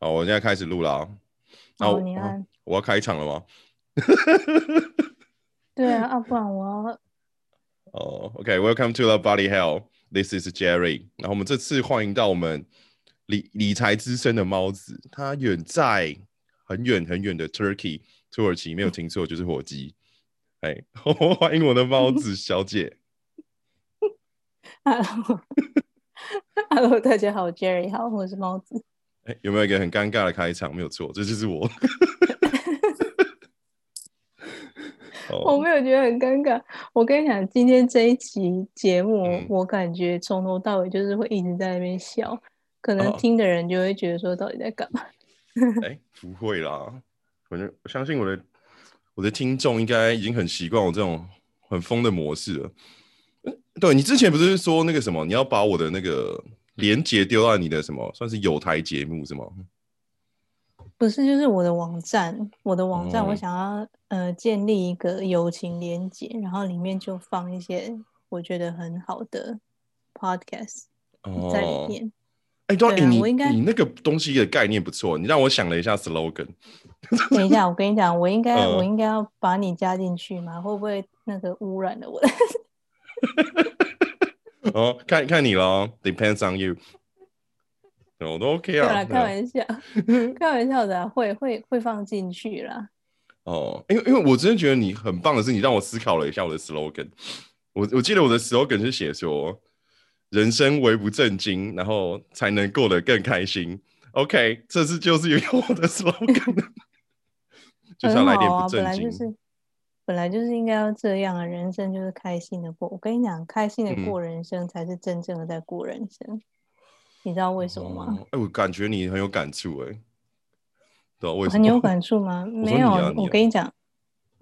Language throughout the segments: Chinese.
好，我现在开始录了啊。那好，我你按。我要开场了吗？对啊，啊，不然我要哦，OK，Welcome to the Body Hell。This is Jerry。然后我们这次欢迎到我们理理财资深的猫子，他远在很远很远的 Turkey 土耳其，没有听错，就是火鸡。哎，欢迎我的猫子 小姐。Hello，Hello，大家好，Jerry 好，我是猫子。哎，有没有一个很尴尬的开场？没有错，这就是我。哦，我没有觉得很尴尬。我跟你讲，今天这一期节目，嗯我感觉从头到尾就是会一直在那边笑，可能哦听的人就会觉得说到底在干嘛？哎，不会啦，反正我相信我的我的听众应该已经很习惯我这种很疯的模式了。嗯对你之前不是说那个什么，你要把我的那个连接丢到你的什么，算是有台节目是吗？不是，就是我的网站，我的网站，哦我想要呃建立一个友情连接，然后里面就放一些我觉得很好的 podcast 在里哦，面。哎，对啊，对啊哎你我应该你那个东西的概念不错，你让我想了一下 slogan。等一下，我跟你讲，我应该、嗯我应该要把你加进去吗？会不会那个污染了我的？哦，看看你咯 d e p e n d s on you。我，都 OK 啊。开玩笑，开玩笑的啊、会会会放进去啦。哦，因为因为我真的觉得你很棒的是，你让我思考了一下我的 slogan。我我记得我的 slogan 是写说，人生唯不正经，然后才能过得更开心。OK，这次就是有我的 slogan，就是要来点不正经。来就是本来就是应该要这样啊，人生就是开心的过。我跟你讲，开心的嗯过人生才是真正的在过人生。你知道为什么吗？哦哎、我感觉你很有感触哎。对啊，为什么？很有感触吗？没有，我跟你讲，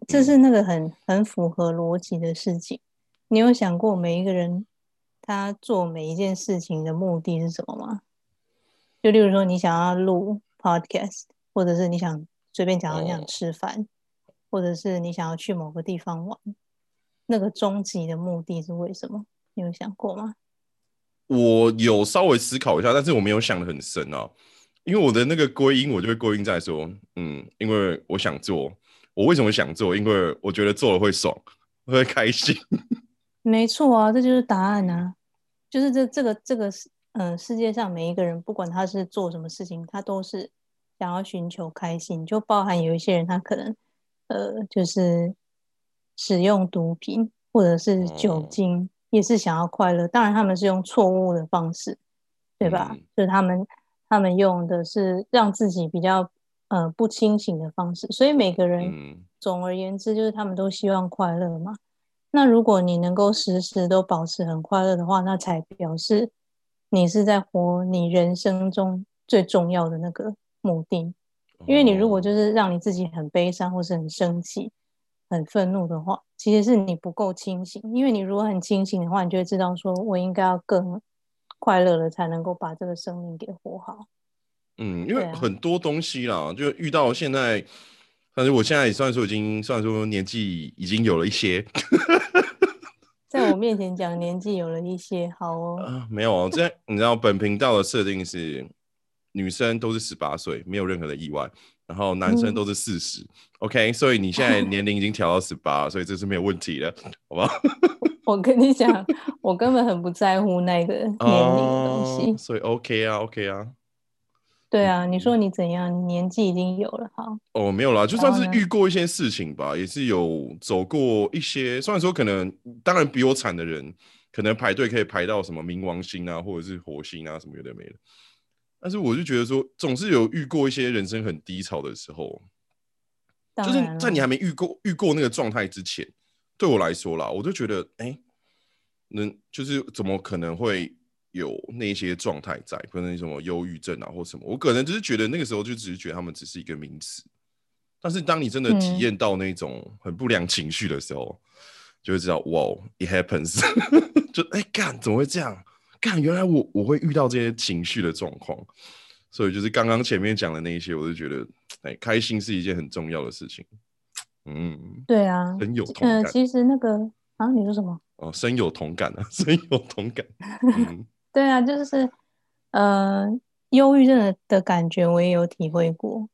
这是那个很很符合逻辑的事情。你有想过每一个人他做每一件事情的目的是什么吗？就例如说，你想要录 podcast，或者是你想随便讲，你想哦吃饭，或者是你想要去某个地方玩，那个终极的目的是为什么？你有想过吗？我有稍微思考一下，但是我没有想的很深啊，因为我的那个归因，我就会归因在说，嗯，因为我想做，我为什么想做？因为我觉得做了会爽，会开心。没错啊，这就是答案啊！就是这这个这个世嗯，世界上每一个人，不管他是做什么事情，他都是想要寻求开心，就包含有一些人他可能呃，就是使用毒品或者是酒哦精，也是想要快乐。当然，他们是用错误的方式，对吧？嗯就是他们他们用的是让自己比较呃不清醒的方式，所以每个人。嗯总而言之，就是他们都希望快乐嘛。那如果你能够时时都保持很快乐的话，那才表示你是在活你人生中最重要的那个目的。因为你如果哦就是让你自己很悲伤，或是很生气、很愤怒的话，其实是你不够清醒。因为你如果很清醒的话，你就会知道说我应该要更快乐了，才能够把这个生命给活好。嗯，因为很多东西啦，就遇到现在，反正我现在也算说已经算说年纪已经有了一些 在我面前 讲年纪有了一些好哦，啊，没有啊，这你知道本频道的设定是女生都是十八岁，没有任何的意外，然后男生嗯都是四十、OK，所以你现在年龄已经调到十八，所以这是没有问题的，好吧？我跟你讲，我根本很不在乎那个年龄的东西。哦所以 OK 啊，OK 啊，对啊，你说你怎样？你年纪已经有了，哈，哦，没有啦，就算是遇过一些事情吧，也是有走过一些，虽然说可能当然比我惨的人，可能排队可以排到什么冥王星啊，或者是火星啊，什么有的没的。但是我就觉得说，总是有遇过一些人生很低潮的时候，就是在你还没遇过遇过那个状态之前，对我来说啦，我就觉得，哎、能就是怎么可能会有那些状态在，可能什么忧郁症啊或什么，我可能就是觉得那个时候就只是觉得他们只是一个名词，但是当你真的体嗯。验到那种很不良情绪的时候，就会知道，哇，it happens，就哎干、怎么会这样？干，原来我我会遇到这些情绪的状况，所以就是刚刚前面讲的那一些，我就觉得，哎，开心是一件很重要的事情。嗯，对啊，很有同呃，感其实那个啊，你说什么？哦，深有同感啊，深有同感。嗯 对啊，就是呃，忧郁症的的感觉我也有体会过，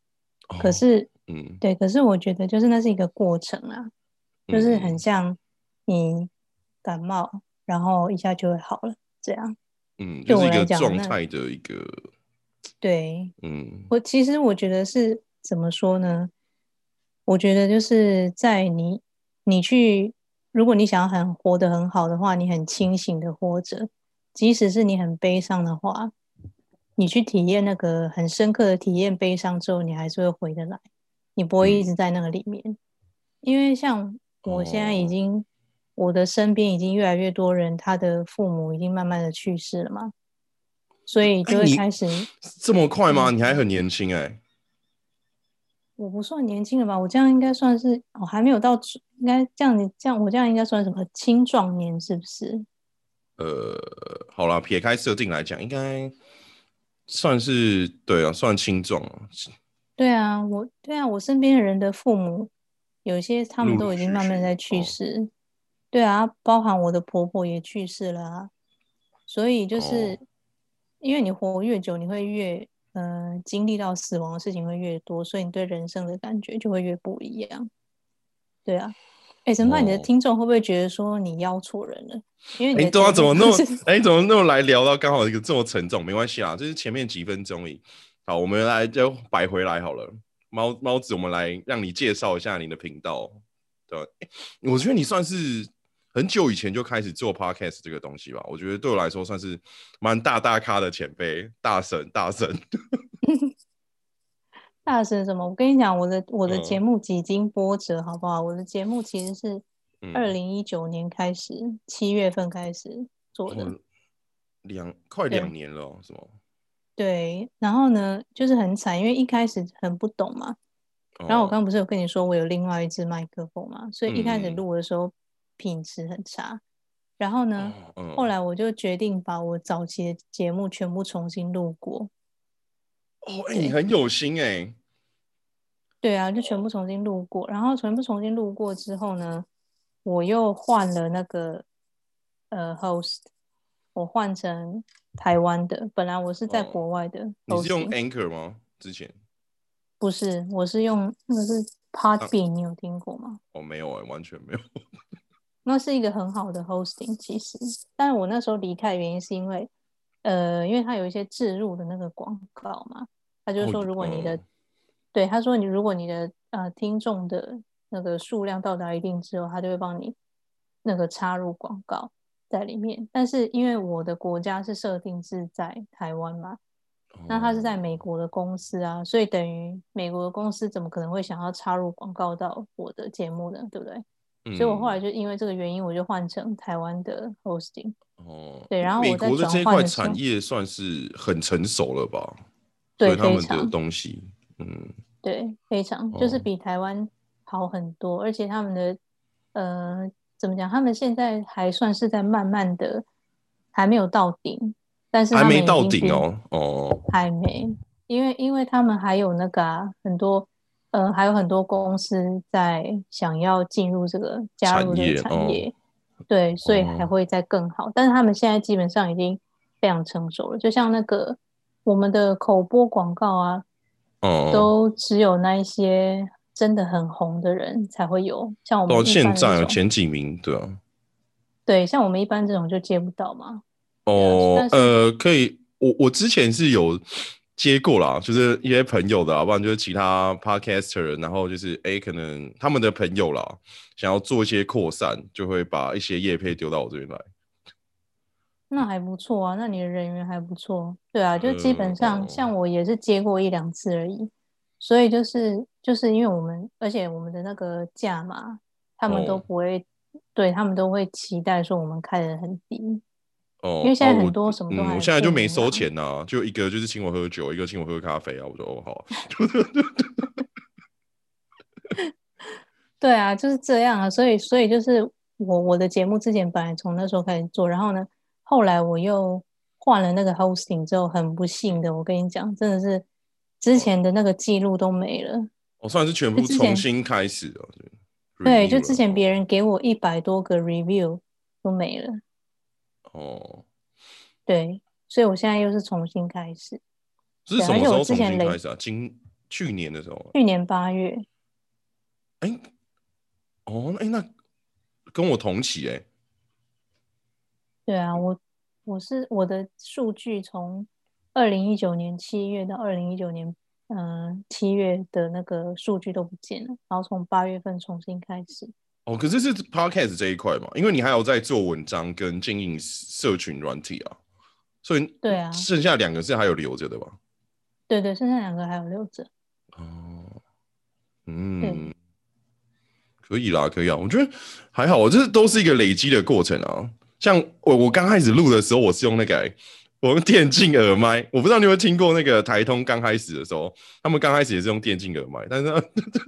可哦是嗯，对，可是我觉得就是那是一个过程啊，就是很嗯像你感冒，然后一下就会好了，这样。嗯，对就是一个状态的一个，对嗯我其实我觉得是怎么说呢？我觉得就是在你你去，如果你想要很活得很好的话，你很清醒的活着，即使是你很悲伤的话，你去体验那个很深刻的体验悲伤之后，你还是会回得来，你不会一嗯直在那个里面。因为像我现在已哦经，我的身边已经越来越多人，他的父母已经慢慢的去世了嘛，所以就会开始。这么快吗？嗯你还很年轻哎、我不算年轻了吧？我这样应该算是，哦，还没有到，应该这样，你这样我这样应该算什么青壮年是不是？呃，好啦，撇开设定来讲，应该算是对啊，算轻重啊。对啊，我对啊，我身边的人的父母，有些他们都已经慢慢在去哦世。对啊，包含我的婆婆也去世了啊。所以就是、哦因为你活越久，你会越呃经历到死亡的事情会越多，所以你对人生的感觉就会越不一样。对啊，哎，怎么办？你的哦听众会不会觉得说你邀错人了？因为你哎、的对啊，怎么那么哎、怎么那么来聊到刚好一个这么沉重？没关系啊，就是前面几分钟而已。好，我们来就摆回来好了。猫猫子，我们来让你介绍一下你的频道。对吧、诶我觉得你算是很久以前就开始做 podcast 这个东西吧。我觉得对我来说算是蛮大大咖的前辈，大神大神。大神什么？我跟你讲，我的我的嗯节目几经波折，好不好？我的节目其实是嗯二零一九年开始，七月份开始做的。哦两快对两年了哦，是吗？对，然后呢，就是很惨，因为一开始很不懂嘛。然后我哦刚刚不是有跟你说我有另外一支麦克风嘛，所以一开始嗯录的时候品质很差。然后呢，后来我就决定把我早期的节目全部重新录过。哦，哎、你很有心哎、对啊，就全部重新录过，然后全部重新录过之后呢，我又换了那个呃 host，我换成台湾的，本来我是在哦国外的你是用 Anchor 吗？之前不是，我是用那个是 Podbean，你有听过吗？哦，没有哎、完全没有。那是一个很好的 hosting，其实，但是我那时候离开的原因是因为，呃，因为它有一些置入的那个广告嘛，他就哦说如果你的，嗯对，他说你如果你的呃听众的那个数量到达一定之后，他就会帮你那个插入广告在里面。但是因为我的国家是设定是在台湾嘛，那他是在美国的公司啊，所以等于美国的公司怎么可能会想要插入广告到我的节目呢？对不对？嗯，所以我后来就因为这个原因，我就换成台湾的 hosting。哦，对然后我在美国的这一块产业算是很成熟了吧？对所以他们的非常东西，嗯，对，非常就是哦比台湾好很多，而且他们的呃怎么讲？他们现在还算是在慢慢的，还没有到顶，但是还没到顶哦，哦，还没，因为因为他们还有那个啊，很多呃，还有很多公司在想要进入这个加入这产业对，所以还哦会再更好。但是他们现在基本上已经非常成熟了，就像那个我们的口播广告啊，哦，都只有那一些真的很红的人才会有，像我们到现在有前几名，对啊，对，像我们一般这种就接不到嘛。哦呃，可以，我我之前是有接过啦，就是一些朋友的啊，不然就是其他 podcaster，然后就是哎，可能他们的朋友啦，想要做一些扩散，就会把一些叶配丢到我这边来。那还不错啊，那你的人缘还不错。对啊，就基本呃上哦像我也是接过一两次而已，所以就是就是因为我们，而且我们的那个价嘛，他们都哦不会，对他们都会期待说我们开的很低。哦，因为现在哦很多什么都嗯，还我现在就没收钱呐、就一个就是请我喝酒，一个请我喝咖啡啊，我说哦好，对啊，就是这样啊，所以所以就是我我的节目之前本来从那时候开始做，然后呢，后来我又换了那个 hosting 之后，很不幸的，我跟你讲，真的是之前的那个记录都没了。我算是全部重新开始了。对，就之前了别人给我一百多个 review 都没了。哦，对，所以我现在又是重新开始。这是什么时候重新开始啊？今去年的时候，去年八月。哎，哦，哎，那跟我同期哎。对啊，我我是我的数据从二零一九年七月到二零一九年嗯七月的那个数据都不见了，然后从八月份重新开始。哦，可是是 podcast 这一块嘛，因为你还有在做文章跟经营社群软体啊，所以对啊，剩下两个是还有留着的吧？对对，剩下两个还有留着。哦，嗯，可以啦，可以啊，我觉得还好，我这都是一个累积的过程啊。像我我刚开始录的时候，我是用那个我用电竞耳麦，我不知道你有没有听过那个台通刚开始的时候，他们刚开始也是用电竞耳麦，但是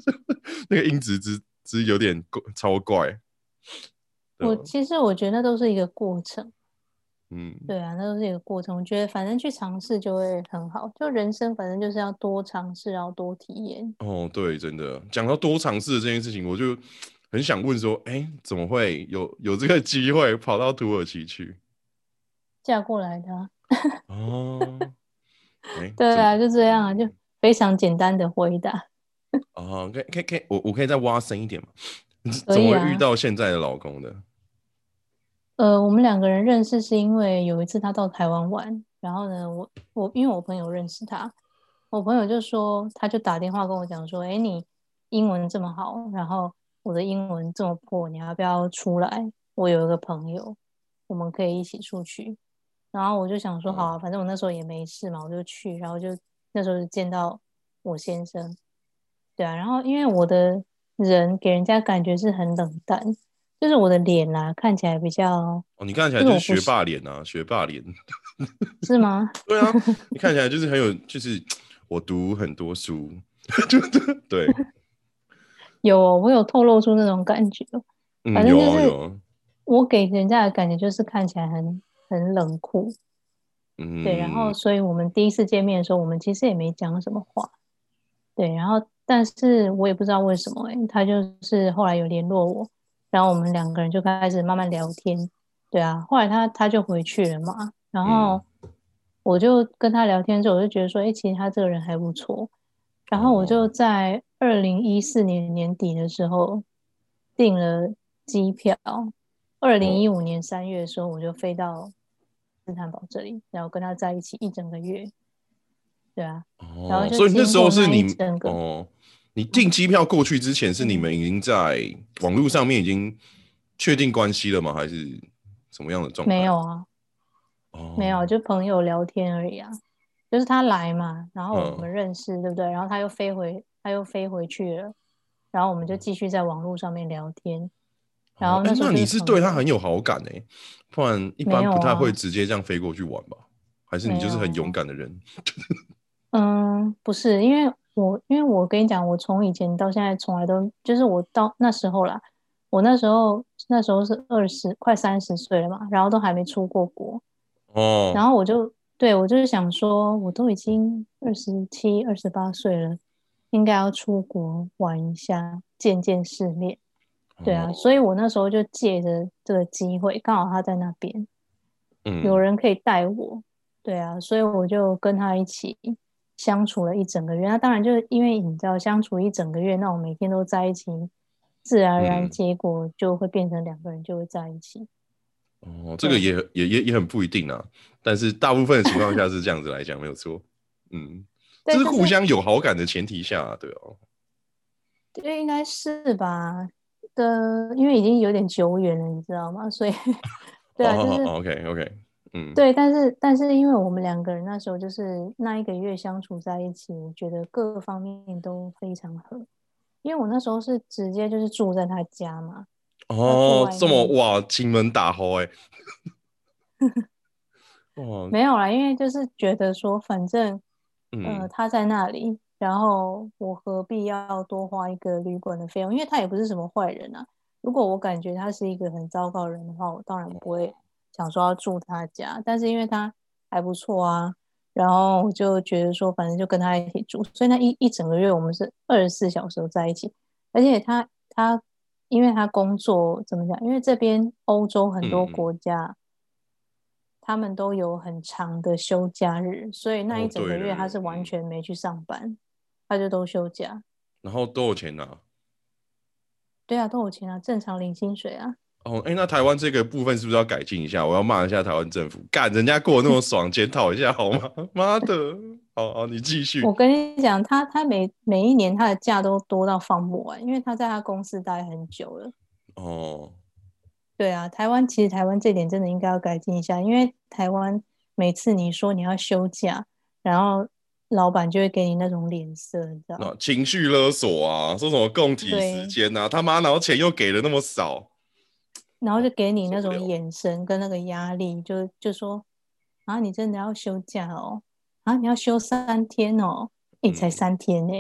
那个音质之之有点怪，超怪。我其实我觉得那都是一个过程，嗯，对啊，那都是一个过程。我觉得反正去尝试就会很好，就人生反正就是要多尝试，然后多体验。哦，对，真的讲到多尝试的这件事情，我就。很想问说，哎，怎么会有有这个机会跑到土耳其去？嫁过来的。哦，对啊，就这样啊，就非常简单的回答。哦，可以可以可以，我我可以再挖深一点吗？怎么会遇到现在的老公的？呃，我们两个人认识是因为有一次他到台湾玩，然后呢，我我因为我朋友认识他，我朋友就说，他就打电话跟我讲说，哎，你英文这么好，然后。我的英文这么破，你要不要出来？我有一个朋友，我们可以一起出去。然后我就想说，好啊，反正我那时候也没事嘛，我就去。然后就那时候就见到我先生，对啊。然后因为我的人给人家感觉是很冷淡，就是我的脸啊看起来比较……哦，你看起来就是学霸脸啊，学霸脸是吗？对啊，你看起来就是很有，就是我读很多书，就对。有，我有透露出那种感觉，反正就是我给人家的感觉就是看起来很很冷酷，嗯，对。然后，所以我们第一次见面的时候，我们其实也没讲什么话，对。然后，但是我也不知道为什么，哎，他就是后来有联络我，然后我们两个人就开始慢慢聊天，对啊。后来他他就回去了嘛，然后我就跟他聊天之后，我就觉得说，哎，其实他这个人还不错。然后我就在二零一四年年底的时候订了机票，二零一五年三月的时候我就飞到斯坦堡这里，然后跟他在一起一整个月。对啊，然后所以那时候是你哦，你订机票过去之前是你们已经在网络上面已经确定关系了吗？还是什么样的状态？没有啊，哦，没有，就朋友聊天而已啊。就是他来嘛，然后我们认识，对不对？然后他又飞回，他又飞回去了，然后我们就继续在网络上面聊天。然后那那你是对他很有好感哎，不然一般不太会直接这样飞过去玩吧？还是你就是很勇敢的人？嗯，不是，因为我因为我跟你讲，我从以前到现在从来都就是我到那时候啦，我那时候那时候是二十快三十岁了嘛，然后都还没出过国哦，然后我就。对，我就是想说，我都已经二十七、二十八岁了，应该要出国玩一下，见见世面。对啊，所以我那时候就借着这个机会，刚好他在那边，嗯，有人可以带我。对啊，所以我就跟他一起相处了一整个月。那当然就是因为你知道，相处一整个月，那我每天都在一起，自然而然结果就会变成两个人就会在一起。哦，这个也也也也很不一定啊，但是大部分的情况下是这样子来讲，没有错。嗯，这是互相有好感的前提下，对哦。对，应该是吧？的，因为已经有点久远了，你知道吗？所以，对啊，就是 OK OK，嗯，对，但是但是因为我们两个人那时候就是那一个月相处在一起，觉得各方面都非常合。因为我那时候是直接就是住在他家嘛。哦，这么哇，金门大号哎，哇，没有啦，因为就是觉得说，反正，呃，他在那里，然后我何必要多花一个旅馆的费用？因为他也不是什么坏人啊。如果我感觉他是一个很糟糕人的话，我当然不会想说要住他家。但是因为他还不错啊，然后我就觉得说，反正就跟他一起住。所以那一一整个月，我们是二十四小时都在一起，而且他他。因为他工作怎么讲？因为这边欧洲很多国家，他们都有很长的休假日，所以那一哦整个月他是嗯完全没去上班，他就都休假。然后都有钱拿。对啊，都有钱啊，正常领薪水啊。哦，哎，那台湾这个部分是不是要改进一下？我要骂一下台湾政府，干人家过得那么爽，检讨一下好吗？妈的！好好，你继续。我跟你讲，他他每每一年他的假都多到放不完，因为他在他公司待很久了。哦，对啊，台湾其实台湾这点真的应该要改进一下，因为台湾每次你说你要休假，然后老板就会给你那种脸色，你知道吗？情绪勒索啊，说什么供体时间啊，他妈，然后钱又给的那么少，然后就给你那种眼神跟那个压力，就就说啊，你真的要休假哦，啊，你要休三天哦，你，才嗯三天呢，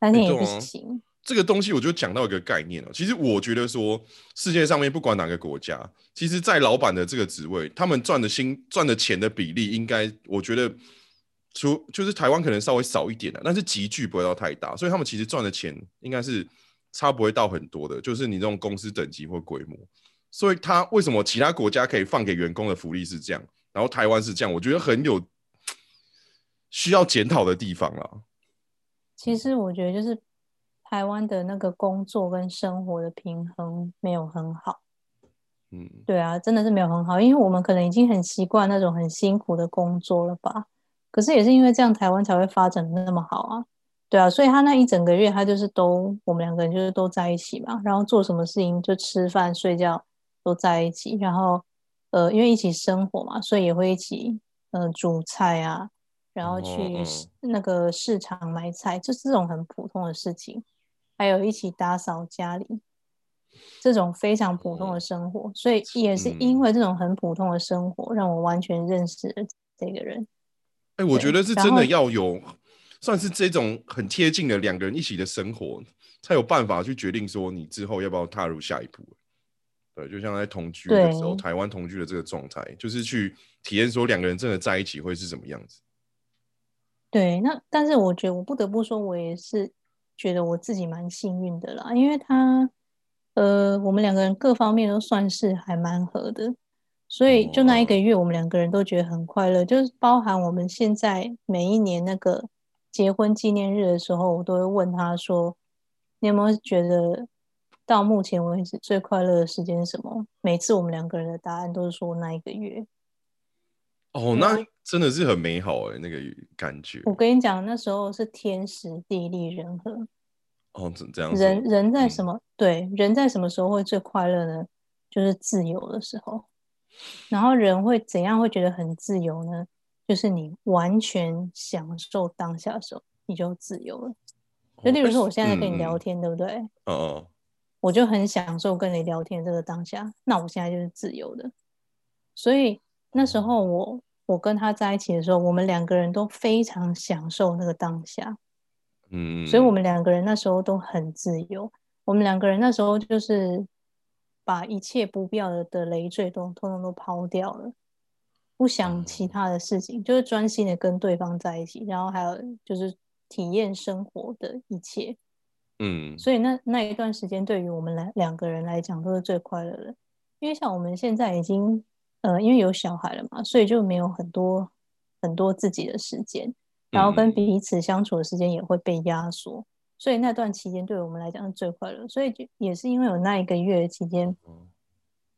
三天也不行。这个东西我就讲到一个概念了。其实我觉得说，世界上面不管哪个国家，其实，在老板的这个职位，他们赚的薪赚的钱的比例，应该我觉得，除就是台湾可能稍微少一点的，但是集聚不会到太大，所以他们其实赚的钱应该是差不会到很多的，就是你这种公司等级或规模。所以他为什么其他国家可以放给员工的福利是这样，然后台湾是这样，我觉得很有需要检讨的地方了。其实我觉得就是台湾的那个工作跟生活的平衡没有很好。嗯，对啊，真的是没有很好，因为我们可能已经很习惯那种很辛苦的工作了吧。可是也是因为这样，台湾才会发展的那么好啊。对啊，所以他那一整个月，他就是都我们两个人就是都在一起嘛，然后做什么事情就吃饭睡觉都在一起，然后呃，因为一起生活嘛，所以也会一起呃煮菜啊，然后去那个市场买菜，就是这种很普通的事情，还有一起打扫家里，这种非常普通的生活，所以也是因嗯为这种很普通的生活，让我完全认识了这个人。哎、我觉得是真的要有，算是这种很贴近的两个人一起的生活，才有办法去决定说你之后要不要踏入下一步。对，就像在同居的时候，台湾同居的这个状态，就是去体验说两个人真的在一起会是什么样子。对，那但是我觉得我不得不说，我也是觉得我自己蛮幸运的啦，因为他，呃，我们两个人各方面都算是还蛮合的，所以就那一个哦月，我们两个人都觉得很快乐，就是包含我们现在每一年那个结婚纪念日的时候，我都会问他说，你有没有觉得到目前为止最快乐的时间是什么？每次我们两个人的答案都是说那一个月。哦，那真的是很美好哎、那个感觉。我跟你讲，那时候是天时地利人和。哦，这这样人人在嗯什么、对人在什么时候会最快乐呢？就是自由的时候。然后人会怎样会觉得很自由呢？就是你完全享受当下的时候，你就自由了。就例如说，我现在在跟你聊天，天，对不对？哦嗯嗯我就很享受跟你聊天这个当下，那我现在就是自由的。所以那时候我我跟他在一起的时候，我们两个人都非常享受那个当下。嗯，所以我们两个人那时候都很自由。我们两个人那时候就是把一切不必要的的累赘都通通都抛掉了，不想其他的事情，就是专心的跟对方在一起，然后还有就是体验生活的一切。嗯。所以那那一段时间对于我们来两个人来讲都是最快乐的，因为像我们现在已经呃，因为有小孩了嘛，所以就没有很多很多自己的时间，然后跟嗯。彼此相处的时间也会被压缩，所以那段期间对我们来讲是最快乐。所以就也是因为有那一个月的期间，哦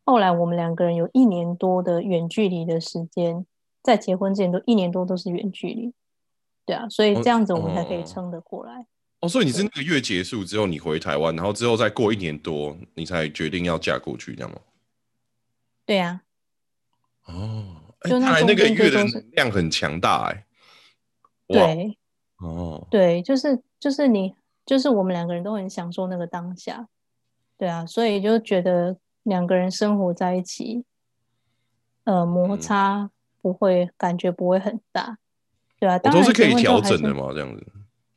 后来我们两个人有一年多的远距离的时间，在结婚之前都一年多都是远距离，对啊，所以哦这样子我们才可以哦。撑得过来。哦，所以你是那个月结束之后你回台湾，然后之后再过一年多，你才决定要嫁过去，这样吗？对啊，哦，哎就那那个月的量很强大哎、哇，对。哦，对，就是就是你，就是我们两个人都很享受那个当下，对啊，所以就觉得两个人生活在一起，呃，摩嗯擦不会感觉不会很大，对啊，当然都是可以调整的嘛，这样子。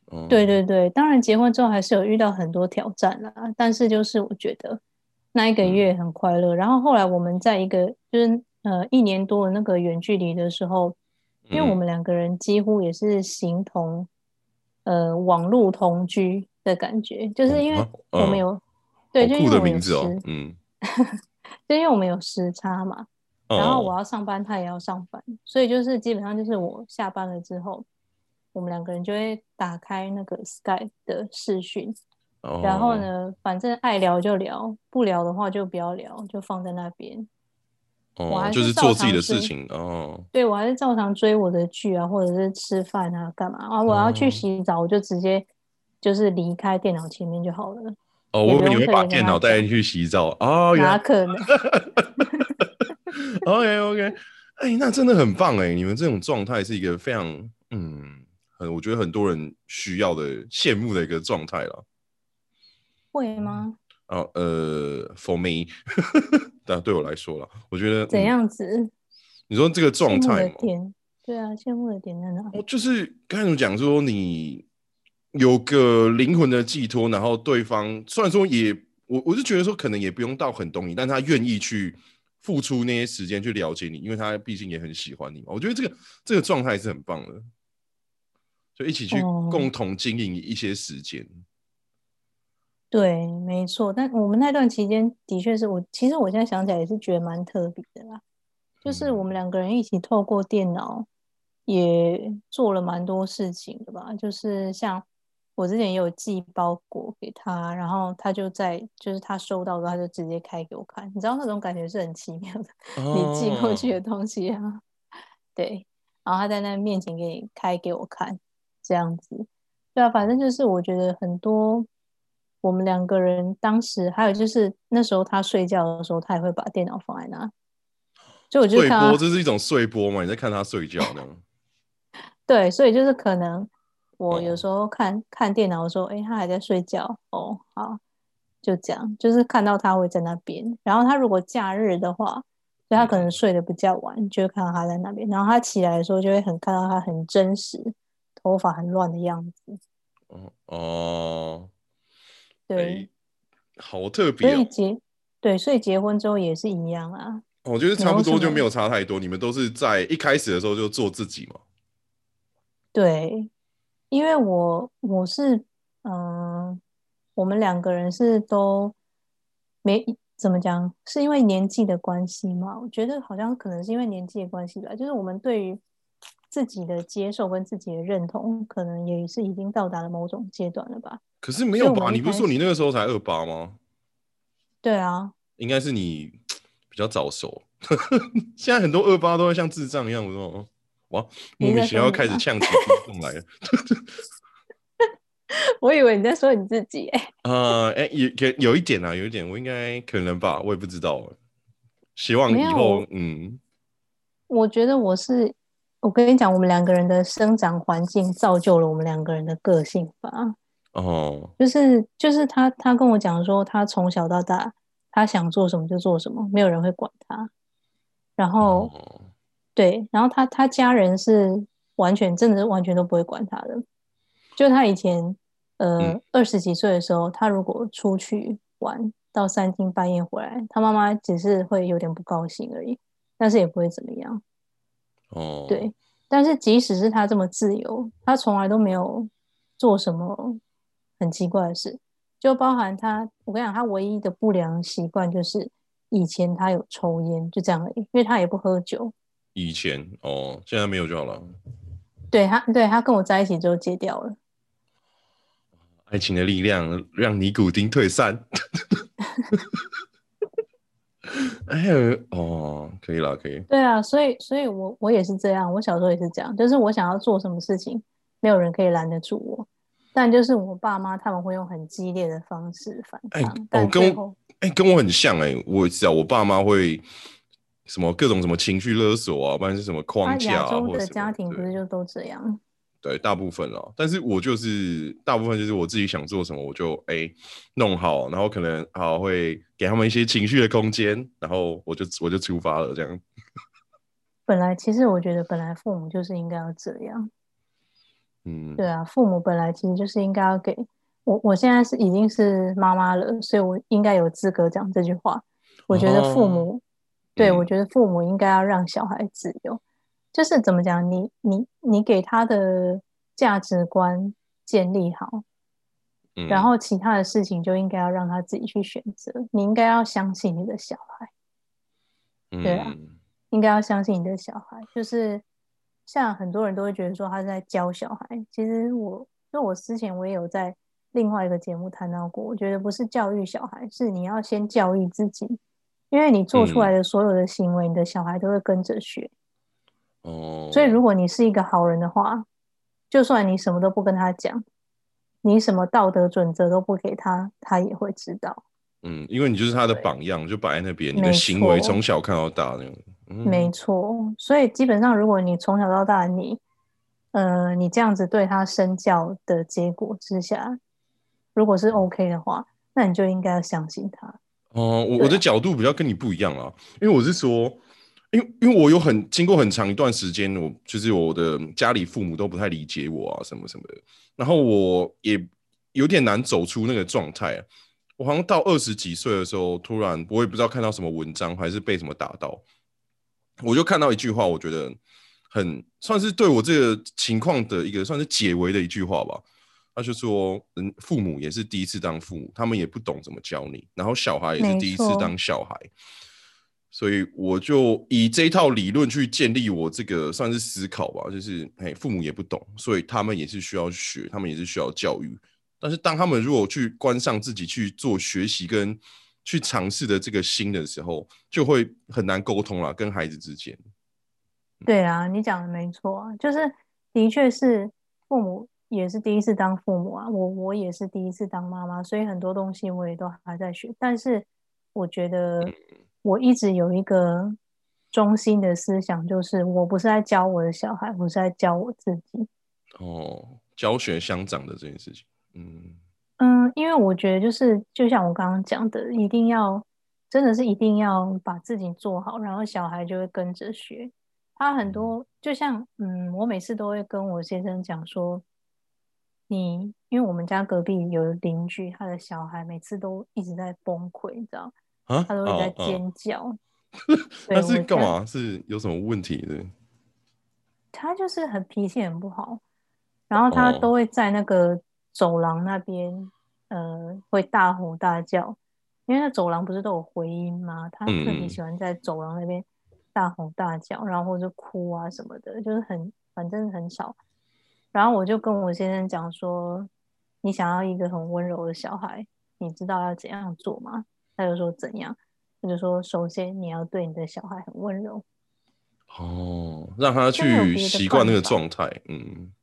哦，对对对，当然结婚之后还是有遇到很多挑战啦，但是就是我觉得那一个嗯。月很快乐，然后后来我们在一个就是呃一年多的那个远距离的时候，因为我嗯。们两个人几乎也是形同呃网络同居的感觉，就是因为我们有、对，就因为我们有嗯。就因为我们有时差嘛，然后我哦要上班，他也要上班，所以就是基本上就是我下班了之后，我们两个人就会打开那个 Skype 的视讯，哦，然后呢，反正爱聊就聊，不聊的话就不要聊，就放在那边。我哦，还就是做自己的事情哦。对我还是照常追我的剧啊，或者是吃饭啊，干嘛啊？我要去哦洗澡，我就直接就是离开电脑前面就好了。哦，我以为你会把电脑带进去洗澡哦，哪可能？OK OK，哎，那真的很棒哎！你们这种状态是一个非常嗯，很我觉得很多人需要的、羡慕的一个状态了。会吗？啊呃，for me，但对我来说了，我觉得怎？嗯样子？你说这个状羡慕态嘛，的点，对啊，羡慕的点在哪？我，就是刚才怎么讲说你有个灵魂的寄托，然后对方虽然说也我我是觉得说可能也不用到很懂你，但他愿意去付出那些时间去了解你，因为他毕竟也很喜欢你嘛。我觉得这个这个状态是很棒的，就一起去哦共同经营一些时间。对，没错。但我们那段期间的确是我，其实我现在想起来也是觉得蛮特别的啦。就是我们两个人一起透过电脑也做了蛮多事情的吧。就是像我之前也有寄包裹给他，然后他就在就是他收到的他就直接开给我看，你知道那种感觉是很奇妙的。你寄过去的东西啊，对，然后他在那面前给你开给我看，这样子，对啊，反正就是我觉得很多我们两个人当时还有就是那时候他睡觉的时候，他也会把电脑放在那，就我就睡播，看他这是一种睡播嘛？你在看他睡觉呢？对，所以就是可能我哦。有时候看、看电脑的时候，诶，他还在睡觉，哦，好，就这样，就是看到他会在那边，然后他如果假日的话，就他可能睡得比较晚，就会看到他在那边，然后他起来的时候就会很看到他很真实，头发很乱的样子，哦哦，对，哎好特别哦。以结对，所以结婚之后也是一样啊，我觉得差不多就没有差太多，你们都是在一开始的时候就做自己嘛。对，因为我我是嗯、我们两个人是都没怎么讲，是因为年纪的关系嘛？我觉得好像可能是因为年纪的关系吧，就是我们对于自己的接受跟自己的认同，可能也是已经到达了某种阶段了吧？可是没有吧？你不是说你那个时候才二八吗？对啊，应该是你比较早熟。现在很多二八都会像智障一样，我说哇，莫名其妙开始呛起 来了。我以为你在说你自己、欸，呃，哎、有有有一点啊，有一点，我应该可能吧，我也不知道。希望以后，嗯，我觉得我是，我跟你讲，我们两个人的生长环境造就了我们两个人的个性吧。哦，就是就是他他跟我讲说，他从小到大，他想做什么就做什么，没有人会管他。然后、哦，对，然后他他家人是完全真的是完全都不会管他的。就他以前呃嗯二十几岁的时候，他如果出去玩到三更半夜回来，他妈妈只是会有点不高兴而已，但是也不会怎么样。哦，对，但是即使是他这么自由，他从来都没有做什么很奇怪的事，就包含他，我跟你讲，他唯一的不良习惯就是以前他有抽烟，就这样而已，因为他也不喝酒。以前哦，现在没有就好了。对他，对他跟我在一起之后戒掉了。爱情的力量让尼古丁退散。哎呀，哦，可以了，可以。对啊，所以，所以我我也是这样，我小时候也是这样，就是我想要做什么事情，没有人可以拦得住我，但就是我爸妈他们会用很激烈的方式反哎抗，哦但跟我最后。哎、跟我很像哎、我也知道我爸妈会什么各种什么情绪勒索啊，不然是什么啊，框架啊，亚洲或者什么的家庭不是就都这样？对，大部分哦，但是我就是大部分就是我自己想做什么，我就哎、弄好，然后可能好会给他们一些情绪的空间，然后我就我就出发了，这样。本来其实我觉得本来父母就是应该要这样，嗯，对啊，父母本来其实就是应该要给我，我现在是已经是妈妈了，所以我应该有资格讲这句话。我觉得父母，对嗯。我觉得父母应该要让小孩自由，就是怎么讲，你你你给他的价值观建立好，嗯然后其他的事情就应该要让他自己去选择，你应该要相信你的小孩。对啊嗯应该要相信你的小孩。就是像很多人都会觉得说他在教小孩，其实我就我之前我也有在另外一个节目谈到过，我觉得不是教育小孩，是你要先教育自己，因为你做出来的所有的行为，你的小孩都会跟着学。哦，所以如果你是一个好人的话，就算你什么都不跟他讲，你什么道德准则都不给他，他也会知道。嗯，因为你就是他的榜样，就摆在那边，你的行为错从小看到大那种。嗯，没错，所以基本上，如果你从小到大你，呃，你这样子对他身教的结果之下，如果是 OK 的话，那你就应该要相信他。哦，我啊我的角度比较跟你不一样啊，因为我是说，因为因为我有很经过很长一段时间，我就是我的家里父母都不太理解我啊，什么什么的，然后我也有点难走出那个状态啊。我好像到二十几岁的时候，突然我也不知道看到什么文章，还是被什么打到，我就看到一句话，我觉得很算是对我这个情况的一个算是解围的一句话吧。他就说，嗯，父母也是第一次当父母，他们也不懂怎么教你，然后小孩也是第一次当小孩，所以我就以这一套理论去建立我这个算是思考吧，就是，嘿，父母也不懂，所以他们也是需要学，他们也是需要教育。但是当他们如果去关上自己去做学习跟去尝试的这个心的时候，就会很难沟通了，跟孩子之间。对啊，你讲的没错啊，就是的确是父母也是第一次当父母啊，我我也是第一次当妈妈，所以很多东西我也都还在学。但是我觉得我一直有一个中心的思想，就是我不是在教我的小孩，我是在教我自己。哦，教学相长的这件事情，嗯嗯，因为我觉得就是就像我刚刚讲的，一定要真的是一定要把自己做好，然后小孩就会跟着学。他很多就像嗯，我每次都会跟我先生讲说，你因为我们家隔壁有邻居，他的小孩每次都一直在崩溃，你知道，啊，他都会在尖叫。他是干嘛？是有什么问题的？他就是很脾气很不好，然后他哦都会在那个走廊那边，呃，会大吼大叫，因为那走廊不是都有回音吗？他特别嗯喜欢在走廊那边大吼大叫，然后或者哭啊什么的，就是很反正很少。然后我就跟我先生讲说，你想要一个很温柔的小孩，你知道要怎样做吗？他就说怎样，他就说首先你要对你的小孩很温柔。哦，让他去习惯那个状态，嗯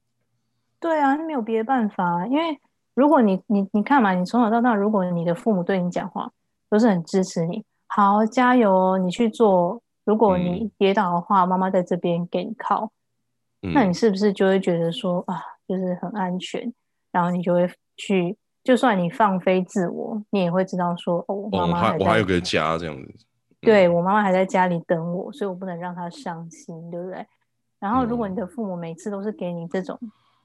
对啊，没有别的办法啊，因为如果你你你看嘛，你从小到大，如果你的父母对你讲话都是很支持你，好加油哦，你去做。如果你跌倒的话，妈妈在这边给你靠，嗯，那你是不是就会觉得说啊，就是很安全，然后你就会去，就算你放飞自我，你也会知道说，哦，我妈哦，妈还我还有个家这样子，对我妈妈还在家里等我，所以我不能让她伤心，对不对？然后，如果你的父母每次都是给你这种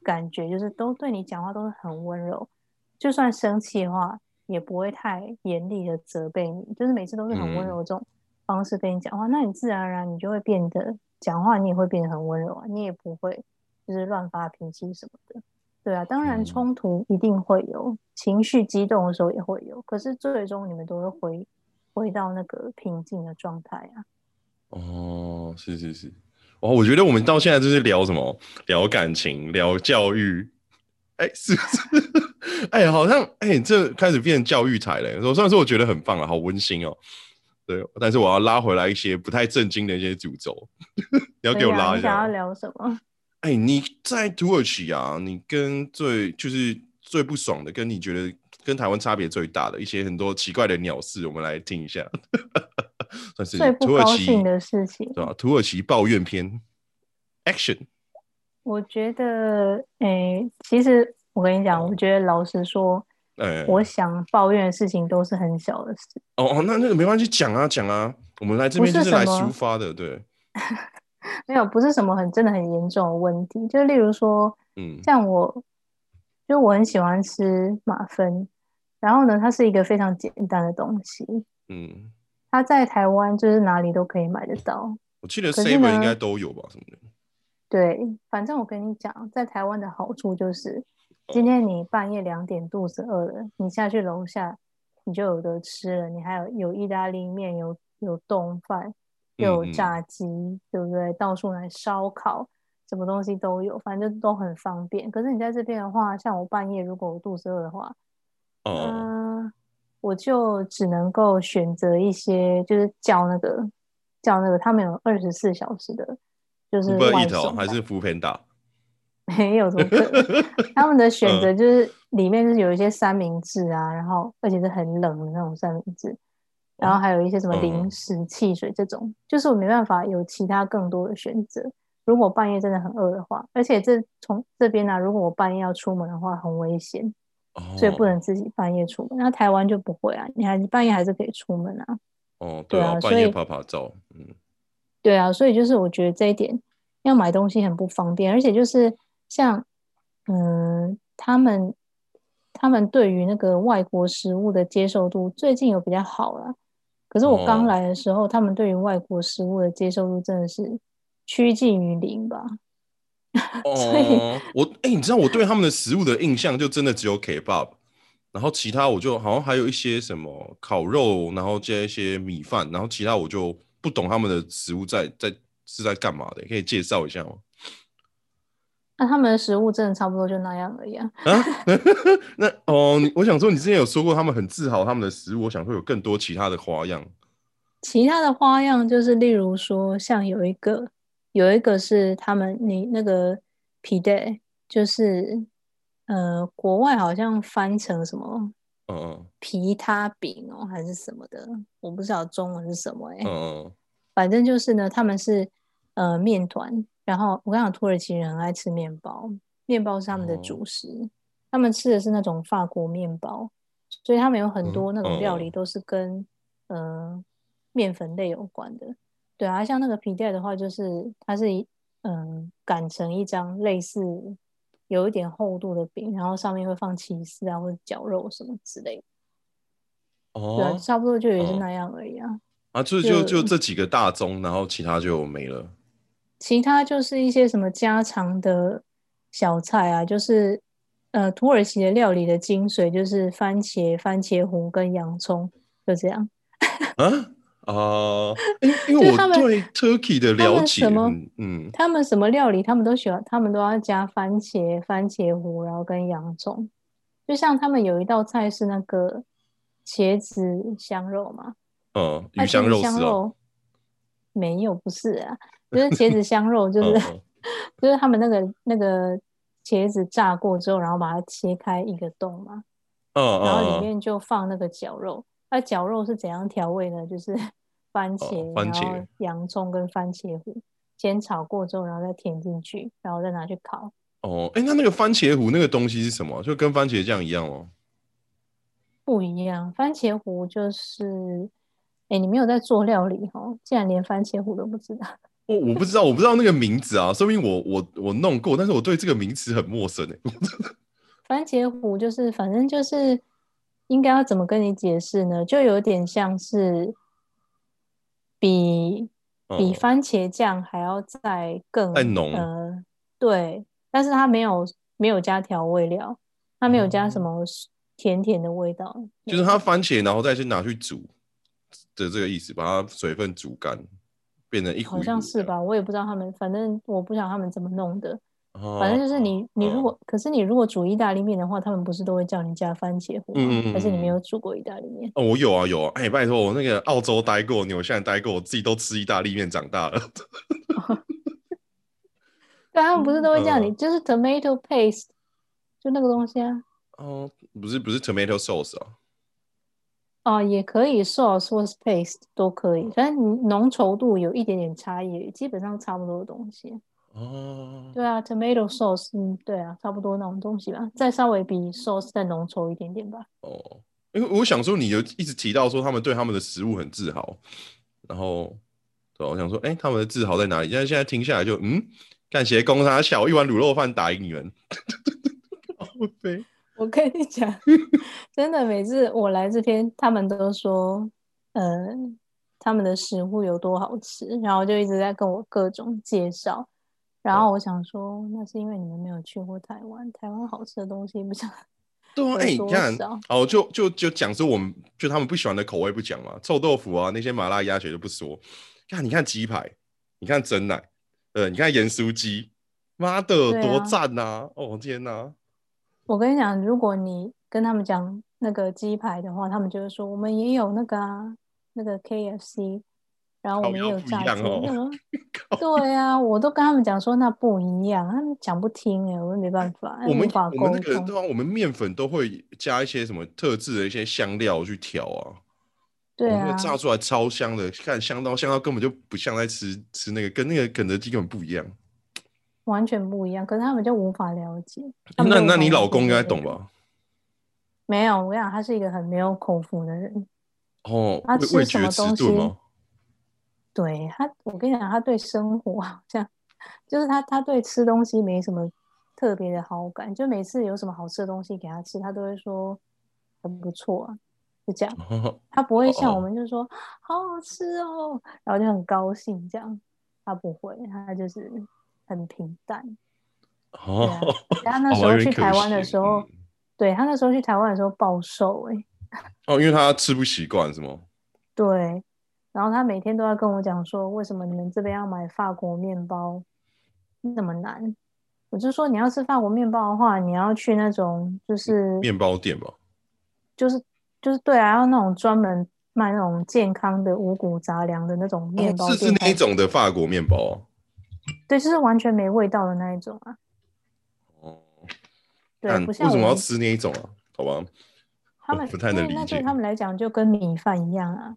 感觉，就是都对你讲话都是很温柔，就算生气的话，也不会太严厉的责备你，就是每次都是很温柔的这种方式跟你讲话，那你自然而然你就会变得讲话，你也会变得很温柔啊，你也不会就是乱发脾气什么的。对啊，当然嗯冲突一定会有，情绪激动的时候也会有，可是最终你们都会回回到那个平静的状态啊。哦，是是是，哦，我觉得我们到现在就是聊什么，聊感情，聊教育，哎，是不是？哎，好像哎，这开始变教育台了。我虽然说我觉得很棒啊，好温馨哦，对，但是我要拉回来一些不太正经的一些诅咒，你要给我拉一下想要聊什么？哎，你在土耳其啊，你跟最就是最不爽的，跟你觉得跟台湾差别最大的一些很多奇怪的鸟事，我们来听一下，算是最不土耳其高兴的事情，对吧？土耳其抱怨篇，Action，我觉得，哎，其实我跟你讲，我觉得老实说，哎，我想抱怨的事情都是很小的事，哦哦，那那个没关系，讲啊讲啊，我们来这边就是是来抒发的，对，没有不是什么很真的很严重的问题。就例如说，嗯像我，就我很喜欢吃马芬，然后呢，它是一个非常简单的东西，嗯，它在台湾就是哪里都可以买得到。我记得可是 Seven 应该都有吧，什么的，对，反正我跟你讲，在台湾的好处就是，今天你半夜两点肚子饿了，你下去楼下，你就有得吃了。你还有有意大利面，有有冻饭，又有嗯炸鸡，对不对？到处来烧烤，什么东西都有，反正都很方便。可是你在这边的话，像我半夜如果我肚子饿的话，哦，嗯、我就只能够选择一些，就是叫那个叫那个，他们有二十四小时的，就是不外一头还是福片打？没有，什么可能？他们的选嗯择就是里面就是有一些三明治啊，然后而且是很冷的那种三明治，然后还有一些什么零嗯食、汽水这种，就是我没办法有其他更多的选择。如果半夜真的很饿的话，而且这从这边呢、如果我半夜要出门的话，很危险，哦，所以不能自己半夜出门。那台湾就不会啊，你还你半夜还是可以出门啊。哦，对啊，所半夜以拍拍照，嗯，对啊，所以就是我觉得这一点要买东西很不方便，而且就是像嗯，他们他们对于那个外国食物的接受度最近有比较好了。可是我刚哦来的时候，他们对于外国食物的接受度真的是趋近于零吧。所以哦，我哎、你知道我对他们的食物的印象就真的只有 K-pop，然后其他我就好像还有一些什么烤肉，然后加一些米饭，然后其他我就不懂他们的食物在在是在干嘛的，可以介绍一下吗？那他们的食物真的差不多就那样而已啊。啊，那哦，你我想说，你之前有说过他们很自豪他们的食物，我想会有更多其他的花样。其他的花样就是，例如说，像有一个有一个是他们你那个皮带，就是呃，国外好像翻成什么嗯嗯皮塔饼哦，还是什么的，我不知道中文是什么哎、嗯嗯，反正就是呢，他们是呃面团，然后我跟你讲，土耳其人很爱吃面包，面包是他们的哦主食，他们吃的是那种法国面包，所以他们有很多那种料理嗯都是跟、呃面粉类有关的。对啊，像那个皮带的话，就是它是嗯擀成一张类似有一点厚度的饼，然后上面会放起司啊或者绞肉什么之类的。哦对差不多就也是哦那样而已啊。啊，就就就就这几个大宗，然后其他就没了。其他就是一些什么家常的小菜啊，就是呃土耳其的料理的精髓就是番茄、番茄糊跟洋葱，就这样。啊 啊，因因为我对 Turkey 的他了解，们什么嗯嗯，他们什么料理他们都喜欢，他们都要加番茄、番茄糊，然后跟洋葱。就像他们有一道菜是那个茄子香肉嘛，嗯，鱼香肉丝哦，香肉没有，不是啊，就是茄子香肉，就是、嗯 就是他们那个那个茄子炸过之后，然后把它切开一个洞嘛，嗯然后里嗯面就放那个绞肉。那绞肉是怎样调味呢？就是 番茄，哦番茄然后洋葱跟番茄糊先炒过之后，然后再填进去，然后再拿去烤。哦，哎，那那个番茄糊那个东西是什么？就跟番茄酱一样哦。不一样，番茄糊就是，哎，你没有在做料理哦，竟然连番茄糊都不知道。我我不知道，我不知道那个名字啊，说明我我我弄过，但是我对这个名词很陌生哎。番茄糊就是，反正就是应该要怎么跟你解释呢？就有点像是比比嗯番茄酱还要再更再浓呃，对，但是它没有没有加调味料，它没有加什哦么甜甜的味道，就是它番茄，然后再去拿去煮的这个意思，把它水分煮干，变成一糊好？像是吧？我也不知道他们，反正我不知道他们怎么弄的。哦反正就是你，你如哦果，可是你如果煮意大利面的话，他们不是都会叫你加番茄糊吗？嗯嗯嗯还是你没嗯有煮过意大利面？哦，我有啊有啊，哎、拜托，我那个澳洲待过，纽西兰待过，我自己都吃意大利面长大了。对，他们不是都会叫你，嗯就是 tomato paste，就那个东西啊。哦，不是不是 tomato sauce 啊，哦，也可以 sauce 或是 paste 都可以，反正你浓稠度有一点点差异，基本上差不多的东西。哦，对啊，tomato sauce，嗯，对啊，差不多那种东西吧，再稍微比 sauce 再浓稠一点点吧。哦，因为我想说，你有一直提到说他们对他们的食物很自豪，然后，对吧我想说，哎、他们的自豪在哪里？但是现在听下来就，嗯，干鞋工他小一碗卤肉饭打赢你们，靠背我跟你讲，真的，每次我来这边，他们都说，呃，他们的食物有多好吃，然后就一直在跟我各种介绍。然后我想说，那是因为你们没有去过台湾，台湾好吃的东西不想 对啊，哎、你看，哦，就就就讲说我们就他们不喜欢的口味不讲嘛，臭豆腐啊那些麻辣鸭血就不说，看你看鸡排，你看蒸奶，呃，你看盐酥鸡，妈的多赞呐、哦天哪！我跟你讲，如果你跟他们讲那个鸡排的话，他们就会说我们也有那个啊，那个 KFC，然后我们也有炸鸡。样哦对啊，我都跟他们讲说那不一样，他们讲不听哎，我也没办法，我们法我们。那个对啊，我们面粉都会加一些什么特制的一些香料去调啊。对啊炸出来超香的，看香到香到根本就不像在吃吃那个，跟那个肯德基根本不一样。完全不一样，可是他们就无法了解。那那你老公应该懂吧？没有，我跟你讲，他是一个很没有口福的人。哦，他吃什么东西？对他，我跟你讲，他对生活好像就是他，他对吃东西没什么特别的好感，就每次有什么好吃的东西给他吃，他都会说很不错啊，就这样。他不会像哦我们就说好好吃哦，然后就很高兴这样。他不会，他就是很平淡。哦，他那 哦时候去台湾的时候，嗯对他那时候去台湾的时候暴瘦哎、哦，因为他吃不习惯是吗？对，然后他每天都要跟我讲说，为什么你们这边要买法国面包那么难？我就说你要吃法国面包的话，你要去那种就是面包店吧。就是就是对啊，要那种专门卖那种健康的五谷杂粮的那种面包哦，是店才，是那一种的法国面包哦。对，就是完全没味道的那一种啊。哦，对，不像为什么要吃那一种啊？好吧，他们，不太因能理解那对他们来讲就跟米饭一样啊。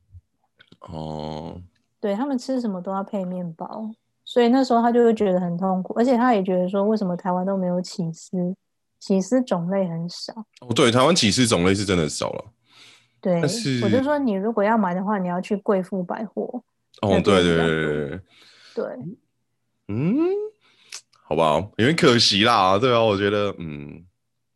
哦，对他们吃什么都要配面包，所以那时候他就会觉得很痛苦，而且他也觉得说，为什么台湾都没有起司？起司种类很少。哦，对，台湾起司种类是真的少了。对，但是我就说你如果要买的话，你要去贵妇百货。哦，那对对对对对，对，嗯，好吧，有点可惜啦。对啊，我觉得，嗯，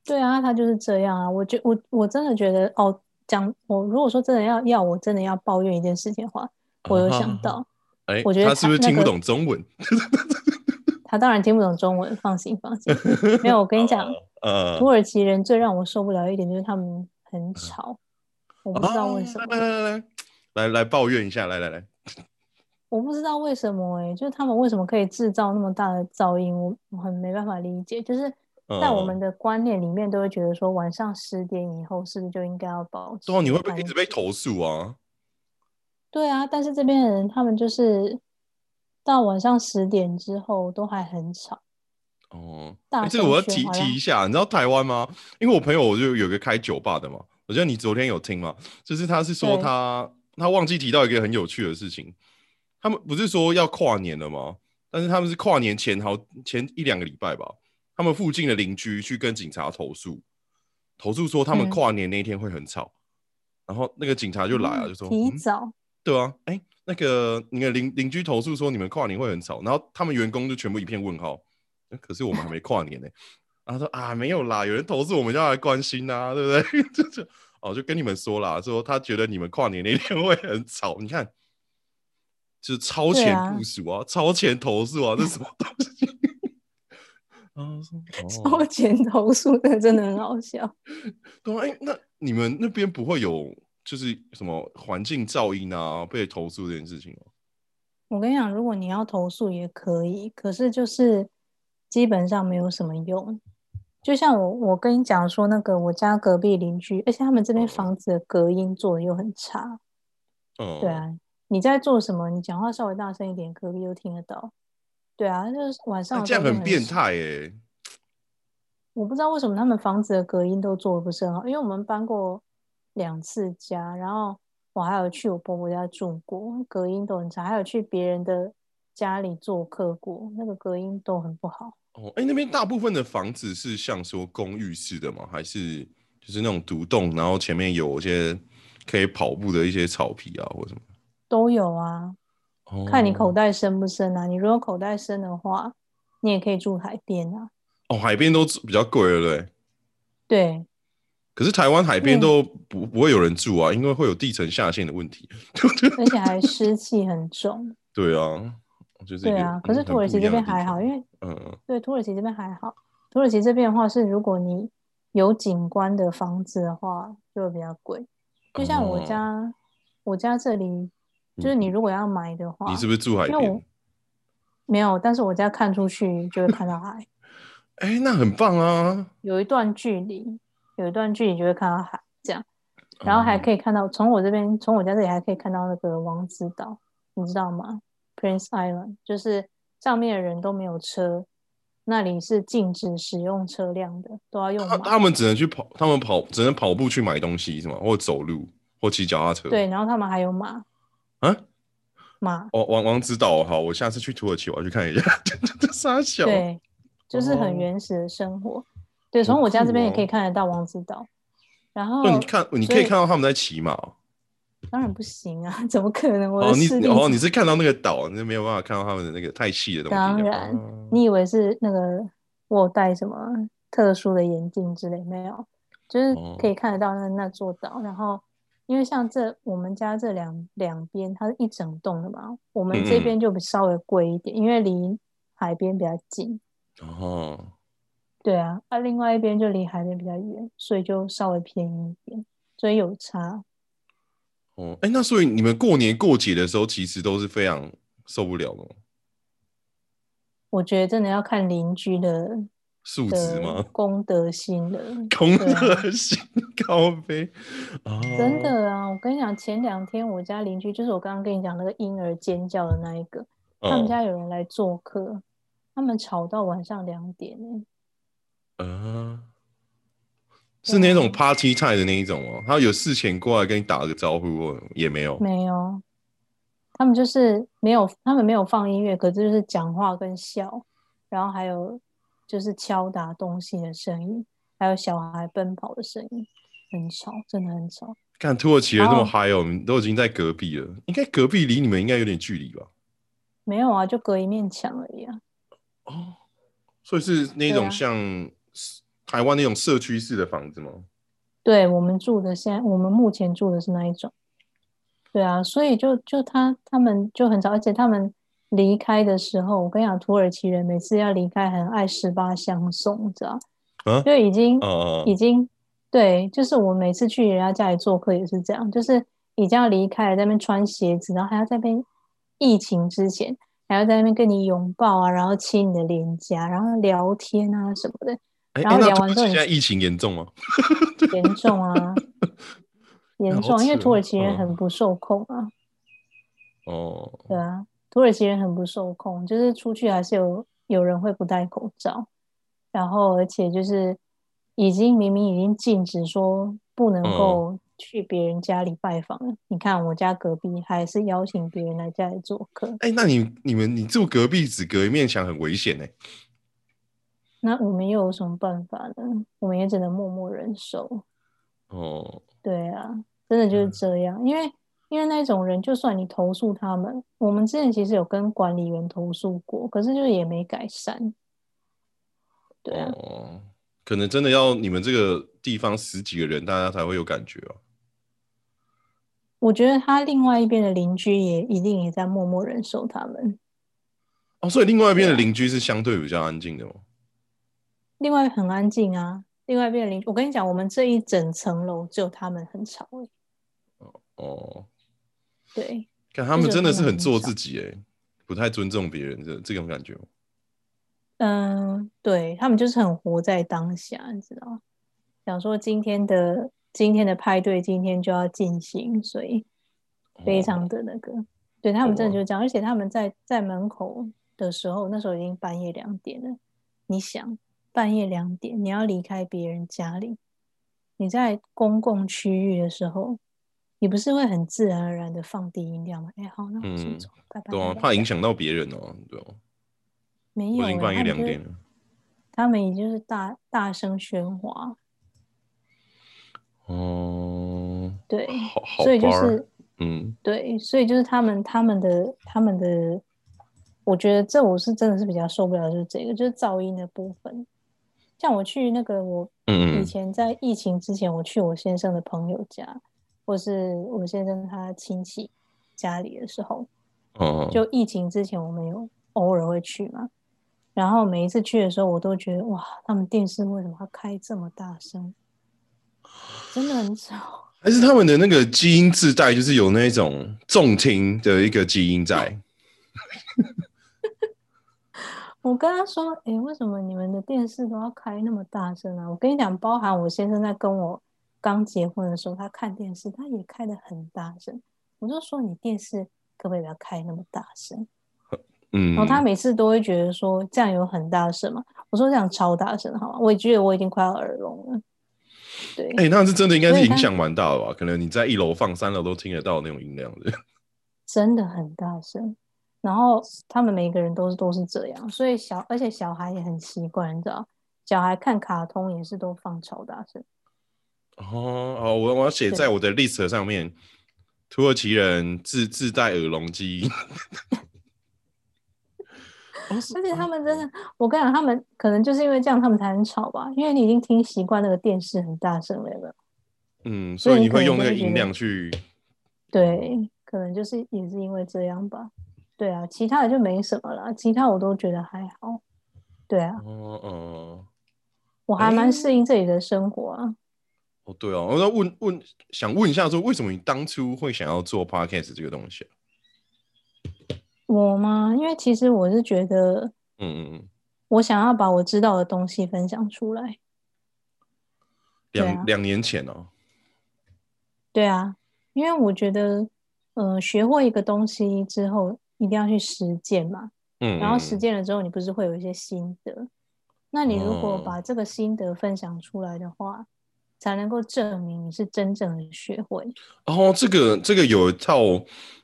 对啊，他就是这样啊。我觉我我真的觉得哦，讲我如果说真的要要我真的要抱怨一件事情的话，我有想到，哎，我觉得他是不是听不懂中文？他当然听不懂中文，放心放心。没有，我跟你讲，呃，土耳其人最让我受不了一点就是他们很吵，我不知道为什啊么。来来来来来来抱怨一下，来来来，我不知道为什么哎、就是他们为什么可以制造那么大的噪音，我我很没办法理解。就是在我们嗯的观念里面，都会觉得说晚上十点以后是不是就应该要保持对啊，你会不会一直被投诉啊？对啊，但是这边的人他们就是到晚上十点之后都还很吵。哦，欸这个我要提提一下，你知道台湾吗？因为我朋友我就有个开酒吧的嘛，我觉得你昨天有听吗，就是他是说他他忘记提到一个很有趣的事情，他们不是说要跨年了吗？但是他们是跨年前好前一两个礼拜吧，他们附近的邻居去跟警察投诉，投诉说他们嗯。跨年那一天会很吵，然后那个警察就来了，嗯就说嗯提早，对啊，哎、那个你的邻邻居投诉说你们跨年会很吵，然后他们员工就全部一片问号，呃可是我们还没跨年呢、然后说啊没有啦，有人投诉我们就要来关心啊，对不对？就就哦就跟你们说啦，说他觉得你们跨年那天会很吵，你看，就是超前部署啊，超前投诉啊，这是什么东西？超 哦，前投诉的真的很好笑。对啊，哎、那你们那边不会有就是什么环境噪音啊被投诉这件事情吗？我跟你讲，如果你要投诉也可以，可是就是基本上没有什么用。就像我我跟你讲说，那个我家隔壁邻居，而且他们这边嗯房子的隔音做的又很差。嗯，对啊，你在做什么？你讲话稍微大声一点，隔壁又听得到。对啊，就是晚上那这样很变吵。态哎、我不知道为什么他们房子的隔音都做的不是很好，因为我们搬过两次家，然后我还有去我婆婆家住过，隔音都很差，还有去别人的家里做客过，那个隔音都很不好。哦，哎、那边大部分的房子是像说公寓式的吗？还是就是那种独栋，然后前面有一些可以跑步的一些草皮啊，或什么？都有啊，哦，看你口袋深不深啊。你如果口袋深的话，你也可以住海边啊。哦，海边都比较贵，对不对？对，可是台湾海边嗯都不、不会有人住啊，因为会有地层下陷的问题。而且还湿气很重。对啊，就是对啊，可是土耳其这边还好，因为为嗯对土耳其这边还好。土耳其这边的话是，如果你有景观的房子的话，就会比较贵。就像我哦家，我家这里就是你如果要买的话，你是不是住海因为我边？没有，但是我家看出去就会看到海，哎，那很棒啊！有一段距离，有一段距离就会看到海，这样，然后还可以看到从我这边，从我家这里还可以看到那个王子岛，你知道吗？Prince Island，就是上面的人都没有车，那里是禁止使用车辆的，都要用他们只能去跑，他们跑只能跑步去买东西是吗？或走路，或骑脚踏车。对，然后他们还有马，啊，马，王王王子岛，好，我下次去土耳其我要去看一下。这傻小，对，就是哦很原始的生活。对，从我家这边也可以看得到王子岛，然后你看，你可以以看到他们在骑马哦。当然不行啊，怎么可能？我哦，你哦，你是看到那个岛，你没有办法看到他们的那个太细的东西。当然哦你以为是那个我戴什么特殊的眼镜之类？没有，就是哦可以看得到那那座岛。然后，因为像这我们家这两两边，它是一整栋的嘛，我们这边就比稍微贵一点，因为离海边比较近。哦，对啊，啊，另外一边就离海边比较远，所以就稍微便宜一点，所以有差。哦，哎，那所以你们过年过节的时候，其实都是非常受不了的我觉得真的要看邻居的素质的吗？公德心了。空对啊德心高飞啊，真的啊，我跟你讲，前两天我家邻居就是我刚刚跟你讲那个婴儿尖叫的那一个，他们嗯，家有人来做客，他们吵到晚上两点欸啊，是那啊种 party time 的那一种哦。他有事前过来跟你打个招呼哦，也没有。没有，他们就是没有，他们没有放音乐，可是就是讲话跟笑，然后还有就是敲打东西的声音，还有小孩奔跑的声音，很吵，真的很吵。看土耳其人那么嗨哦，我们都已经在隔壁了，应该隔壁离你们应该有点距离吧？没有啊，就隔一面墙而已啊。哦，所以是那种像台湾那种社区式的房子吗？对我们住的现在，我们目前住的是那一种。对啊，所以就就他他们就很吵，而且他们离开的时候，我跟你讲，土耳其人每次要离开很爱十八相送，你知道？啊，就已经、啊已经对，就是我每次去人家家里做客也是这样，就是已经要离开了，在那边穿鞋子，然后还要在那边疫情之前还要在那边跟你拥抱啊，然后亲你的脸颊，然后聊天啊什么的，哎、然后聊完之后你现在疫情严重吗？严重啊，严好重，因为土耳其人嗯很不受控啊，哦，对啊，土耳其人很不受控，就是出去还是有有人会不戴口罩，然后而且就是已经明明已经禁止说不能嗯够去别人家里拜访了，你看我家隔壁还是邀请别人来家里做客，哎、那你你们你住隔壁只隔一面墙，很危险呢、那我们又有什么办法呢？我们也只能默默忍受。哦，对啊，真的就是这样，因为因为那种人，就算你投诉他们，我们之前其实有跟管理员投诉过，可是就是也没改善。对啊，哦，可能真的要你们这个地方十几个人，大家才会有感觉哦。我觉得他另外一边的邻居也一定也在默默忍受他们。哦，所以另外一边的邻居是相对比较安静的哦。另外很安静啊，另外一边的邻居，我跟你讲，我们这一整层楼只有他们很吵欸哦，对，看他们真的是很做自己哎，不太尊重别人的这种感觉哦。嗯，对他们就是很活在当下，你知道，想说今天的今天的派对今天就要进行，所以非常的那个，对他们真的就是这样，而且他们在在门口的时候，那时候已经半夜两点了，你想半夜两点你要离开别人家里，你在公共区域的时候，你不是会很自然而然的放低音量吗？哎，好，那我先嗯走，拜拜。对啊，怕影响到别人哦，对哦。没有欸，我已经半夜两点了。他们也就是大大声喧哗，哦，对，所以就是嗯对，所以就是他们他们的他们的，我觉得这我是真的是比较受不了，就是这个就是噪音的部分。像我去那个我以前在疫情之前，我去我先生的朋友家，或是我先生他亲戚家里的时候，哦，就疫情之前我们有偶尔会去嘛，然后每一次去的时候，我都觉得哇，他们电视为什么要开这么大声？真的很吵。还是他们的那个基因自带，就是有那种重听的一个基因在。我跟他说：“哎、为什么你们的电视都要开那么大声啊？”我跟你讲，包含我先生在跟我刚结婚的时候，他看电视，他也开的很大声。我就说：“你电视可不可以不要开那么大声？”嗯，然后他每次都会觉得说：“这样有很大声嘛？”我说：“这样超大声，好吗？”我也觉得我已经快要耳聋了。对，哎、那是真的应该是影响蛮大的吧？可能你在一楼放，三楼都听得到那种音量的。真的很大声。然后他们每个人都是都是这样，所以小而且小孩也很习惯，你知道，小孩看卡通也是都放超大声。哦哦，我我要写在我的 list 上面，土耳其人自自带耳聋基因。哦是而且他们真的，我跟你讲，他们可能就是因为这样，他们才很吵吧，因为你已经听习惯那个电视很大声了，有没有？嗯，所以你会用那个音量去对，可能就是也是因为这样吧。对啊，其他的就没什么了，其他我都觉得还好。对啊，哦哦我还蛮诶适应这里的生活啊。哦，对哦，我要问问，想问一下，说为什么你当初会想要做 podcast 这个东西啊？我吗？因为其实我是觉得，嗯嗯嗯，我想要把我知道的东西分享出来。两两年前哦，对啊，因为我觉得，呃，学会一个东西之后，一定要去实践嘛。嗯，然后嗯实践了之后，你不是会有一些心得？那你如果哦把这个心得分享出来的话，才能够证明你是真正的学会。哦，这个这个有一套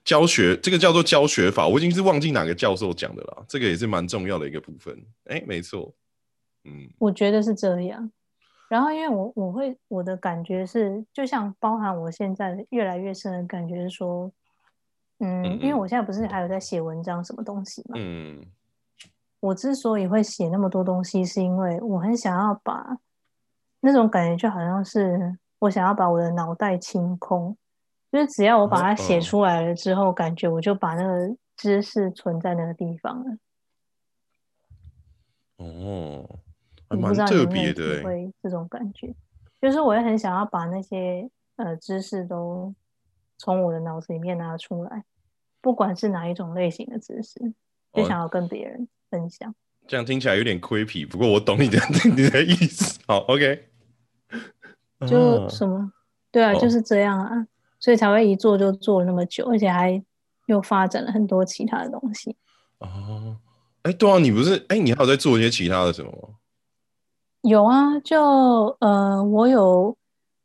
教学，这个叫做教学法，我已经是忘记哪个教授讲的了。这个也是蛮重要的一个部分。哎，没错，嗯我觉得是这样。然后，因为我我会我的感觉是，就像包含我现在越来越深的感觉是说，嗯，嗯因为我现在不是还有在写文章什么东西嘛，嗯我之所以会写那么多东西，是因为我很想要把那种感觉，就好像是我想要把我的脑袋清空，就是只要我把它写哦出来了之后，感觉我就把那个知识存在那个地方了。哦，还蛮特别的会这种感觉，就是我也很想要把那些呃知识都从我的脑子里面拿出来，不管是哪一种类型的知识，就哦想要跟别人分享。这样听起来有点亏皮，不过我懂你的 你的意思。好，OK，就哦什么？对啊，哦就是这样啊，所以才会一做就做了那么久，而且还又发展了很多其他的东西。哦，哎，对啊，你不是哎，你还有在做一些其他的什么吗？有啊，就呃，我有，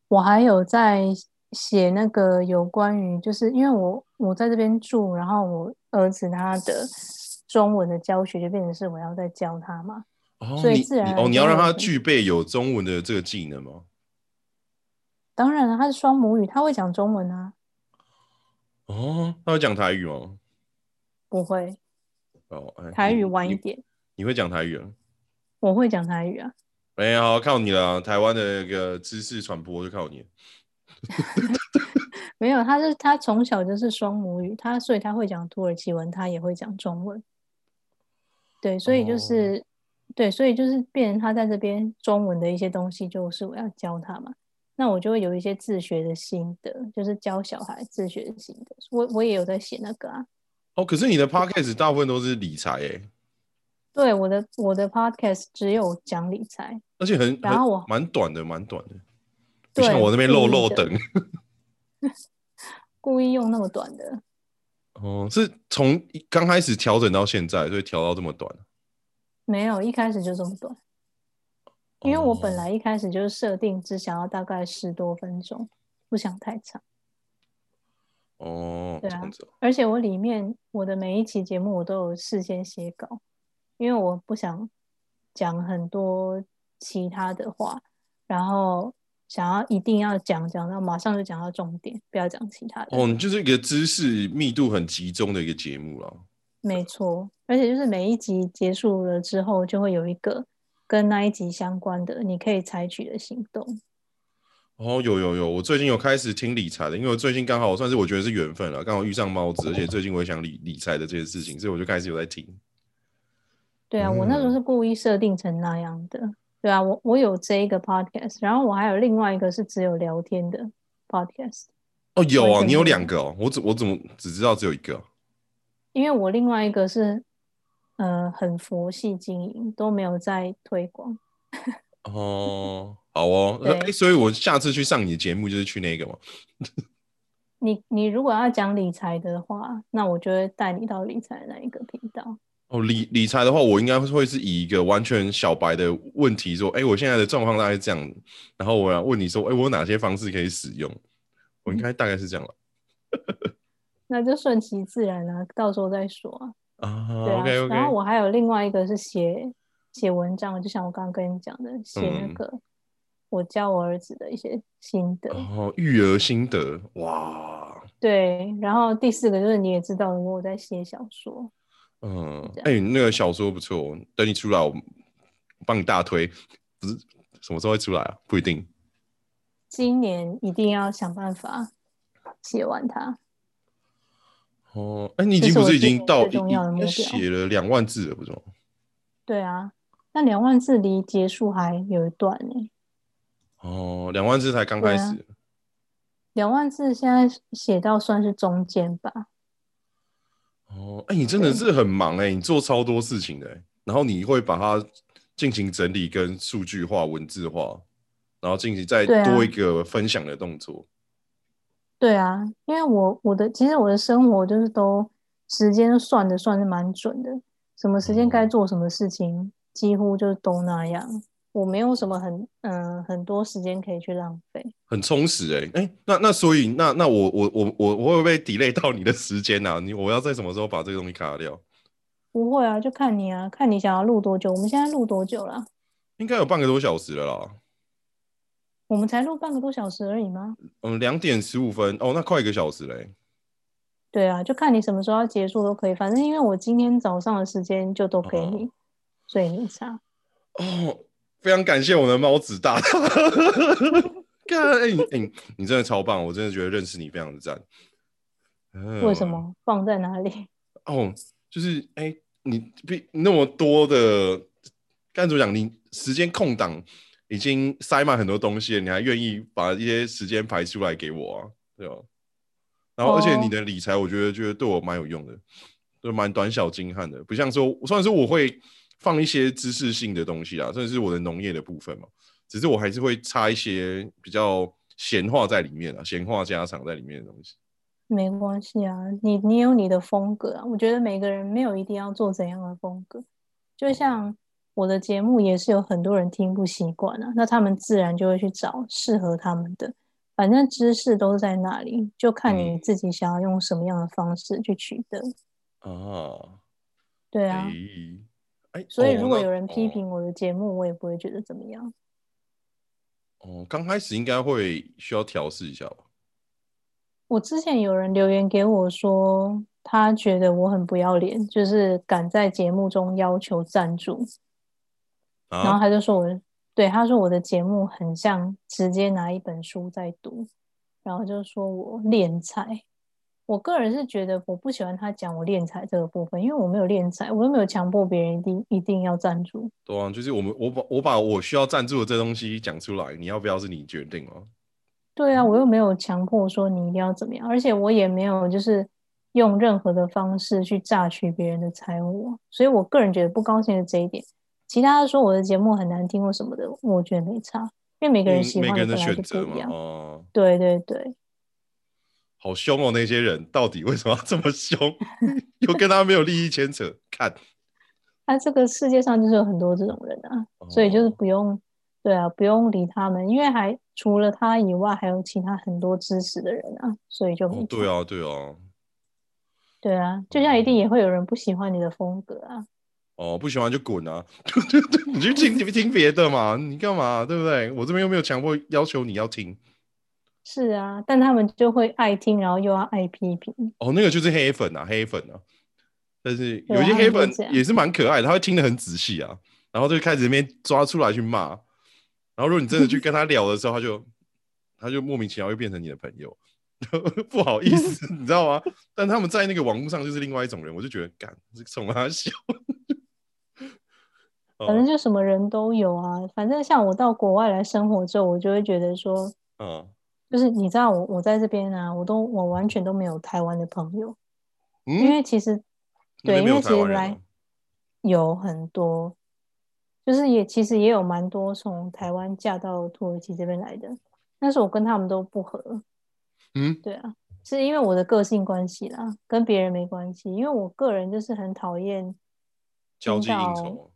我还有在写那个有关于，就是因为我我在这边住，然后我儿子他的中文的教学就变成是我要在教他嘛。哦，所以你自然哦，你要让他具备有中文的这个技能吗？当然了，他是双母语，他会讲中文啊，哦，他会讲台语吗？不会哦，哎台语晚一点，你会讲台语啊？我会讲台语啊。哎、好，靠你了，台湾的那个知识传播就靠你了。没有，他是他从小就是双母语，他所以他会讲土耳其文，他也会讲中文。对，所以哦就是、对，所以就是变成他在这边中文的一些东西，就是我要教他嘛。那我就会有一些自学的心得，就是教小孩自学的心得。我我也有在写那个啊。哦，可是你的 podcast 大部分都是理财哎，对，我的我的 podcast 只有讲理财，而且很很然后我蛮短的，蛮短的，不对像我那边漏漏等。故意用那么短的。哦，是从刚开始调整到现在，所以调到这么短。没有，一开始就这么短。因为我本哦来一开始就是设定只想要大概十多分钟，不想太长。哦，对啊。而且我里面我的每一期节目我都有事先写稿，因为我不想讲很多其他的话，然后想要一定要讲讲到马上就讲到重点，不要讲其他的。哦，你就是一个知识密度很集中的一个节目了。没错，而且就是每一集结束了之后，就会有一个跟那一集相关的你可以采取的行动。哦，有有有，我最近有开始听理财的，因为我最近刚好算是我觉得是缘分了，刚好遇上猫子，而且最近我也想理理财的这件事情，所以我就开始有在听。对啊，我那时候嗯是故意设定成那样的。对啊，我我有这一个 podcast，然后我还有另外一个是只有聊天的，podcast，哦，有啊，你有两个哦，我怎我怎么只知道只有一个？因为我另外一个是呃很佛系经营，都没有在推广。哦，好哦，对哎，所以我下次去上你的节目就是去那个嘛。你你如果要讲理财的话，那我就会带你到理财那一个频道。哦，理理财的话，我应该会是以一个完全小白的问题说，哎，我现在的状况大概是这样，然后我要问你说，哎，我有哪些方式可以使用？我应该大概是这样了 那就顺其自然啊，到时候再说啊。啊。对啊 OK OK，然后我还有另外一个是写写文章，就像我刚刚跟你讲的，写那嗯个我教我儿子的一些心得。哦，育儿心得，哇，对，然后第四个就是你也知道，我在写小说。嗯，这哎、那个小说不错，等你出来，我帮你大推。不是什么时候会出来啊？不一定。今年一定要想办法写完它。哦，哎、你已经不是已经到最重要的目标写了两万字了，不是吗？对啊，那两万字离结束还有一段呢、哦，两万字才刚开始。两万字现在写到算是中间吧。哦，哎、你真的是很忙哎、你做超多事情的、欸，然后你会把它进行整理跟数据化、文字化，然后进行再多一个分享的动作。对啊，因为我我的其实我的生活就是都时间算的算是蛮准的，什么时间该哦做什么事情，几乎就是都那样。我没有什么很嗯、很多时间可以去浪费。很充实哎、哎、那那所以那那我我我我我会不会 delay 到你的时间啊？你我要在什么时候把这个东西卡掉？不会啊，就看你啊，看你想要录多久。我们现在录多久了？应该有半个多小时了啦。我们才录半个多小时而已吗？嗯，两点十五分哦，那快一个小时嘞。对啊，就看你什么时候要结束都可以。反正因为我今天早上的时间就都给你，所以没差。哦，非常感谢我的猫子大大。看，哎、你哎、你你真的超棒，我真的觉得认识你非常的赞。嗯为什？么放在哪里？哦，就是哎、你比那么多的，该怎么讲？你时间空档已经塞满很多东西了，你还愿意把一些时间排出来给我啊？对吧？然后，而且哦你的理财，我觉得觉得对我蛮有用的，就蛮短小精悍的，不像说，虽然说我会放一些知识性的东西啊，甚至是我的农业的部分嘛，只是我还是会插一些比较闲话在里面啊，闲话家常在里面的东西。没关系啊，你你有你的风格啊。我觉得每个人没有一定要做怎样的风格，就像我的节目也是有很多人听不习惯啊，那他们自然就会去找适合他们的。反正知识都在那里，就看你嗯自己想要用什么样的方式去取得。哦，对啊，哎、哎，所以如果有人批哦评我的节目，我也不会觉得怎么样。哦，刚开始应该会需要调试一下吧？我之前有人留言给我说，他觉得我很不要脸，就是敢在节目中要求赞助，然后啊，他就说我，对，他说我的节目很像直接拿一本书在读，然后就说我敛财。我个人是觉得我不喜欢他讲我敛财这个部分，因为我没有敛财，我又没有强迫别人一定一定要赞助。对啊，就是我们我把我把我需要赞助的这东西讲出来，你要不要是你决定哦。对啊，我又没有强迫说你一定要怎么样，而且我也没有就是用任何的方式去榨取别人的财物，所以我个人觉得不高兴的这一点。其他的说我的节目很难听或什么的，我觉得没差，因为每个人嗯喜每个人的欢的本来就选择嘛，不一样。哦，对对对，好凶哦，那些人到底为什么要这么凶？又跟他没有利益牵扯，看，那、这个世界上就是有很多这种人啊，所以就是哦不用，对啊，不用理他们，因为还除了他以外，还有其他很多支持的人啊，所以就没对啊，对啊，对啊，就像一定也会有人不喜欢你的风格啊，哦，不喜欢就滚啊！你去听听别的嘛，你干嘛？对不对？我这边又没有强迫要求你要听。是啊，但他们就会爱听，然后又要爱批评。哦，那个就是黑粉啊，黑粉啊。但是有些黑粉也是蛮可爱的，他会听得很仔细啊，然后就开始那边抓出来去骂。然后如果你真的去跟他聊的时候，他就他就莫名其妙会变成你的朋友，不好意思，你知道吗？但他们在那个网络上就是另外一种人，我就觉得，干，这冲他笑。反正哦，就什么人都有啊。反正像我到国外来生活之后，我就会觉得说，嗯，就是你知道我我在这边啊，我都我完全都没有台湾的朋友，嗯因嗯，为其实对，因为其实来有很多，就是也其实也有蛮多从台湾嫁到土耳其这边来的，但是我跟他们都不合，嗯，对啊，是因为我的个性关系啦，跟别人没关系，因为我个人就是很讨厌交际应酬。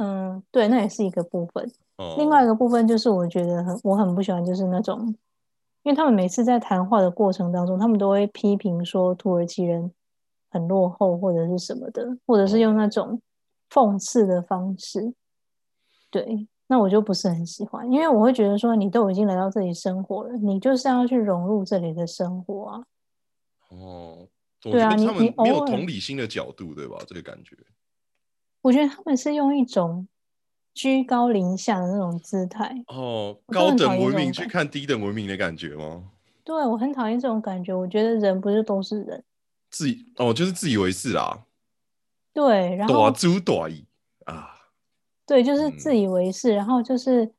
嗯，对，那也是一个部分。哦，另外一个部分就是，我觉得很我很不喜欢，就是那种，因为他们每次在谈话的过程当中，他们都会批评说土耳其人很落后或者是什么的，或者是用那种讽刺的方式。对，那我就不是很喜欢，因为我会觉得说，你都已经来到这里生活了，你就是要去融入这里的生活啊。哦，对啊你你有同理心的角度，对吧？这个感觉。我觉得他们是用一种居高临下的那种姿态。哦，高等文明去看低等文明的感觉吗？对我很讨厌这种感觉，我觉得人不是都是人。自以哦，就是自以为是啦，对，然后大猪大意啊，对，就是嗯自以为是，然后就是，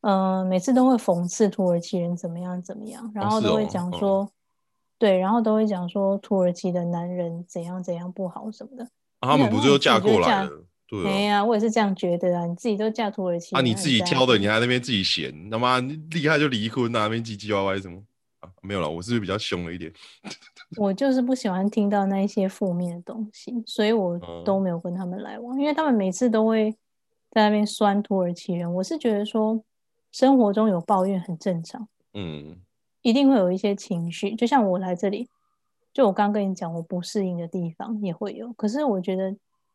嗯、每次都会讽刺土耳其人怎么样怎么样，然后都会哦哦讲说，对，然后都会讲说土耳其的男人怎样怎样不好什么的。啊他们不是都嫁过来哎了？对啊，呀、我也是这样觉得啊，你自己都嫁土耳其啊，你自己挑的，你还在那边自己嫌，他妈厉害就离婚啊，那边唧唧歪歪什么啊？没有了，我是不是比较凶了一点？我就是不喜欢听到那一些负面的东西，所以我嗯都没有跟他们来往，因为他们每次都会在那边酸土耳其人。我是觉得说，生活中有抱怨很正常。嗯，一定会有一些情绪，就像我来这里，就我刚跟你讲，我不适应的地方也会有。可是我觉得，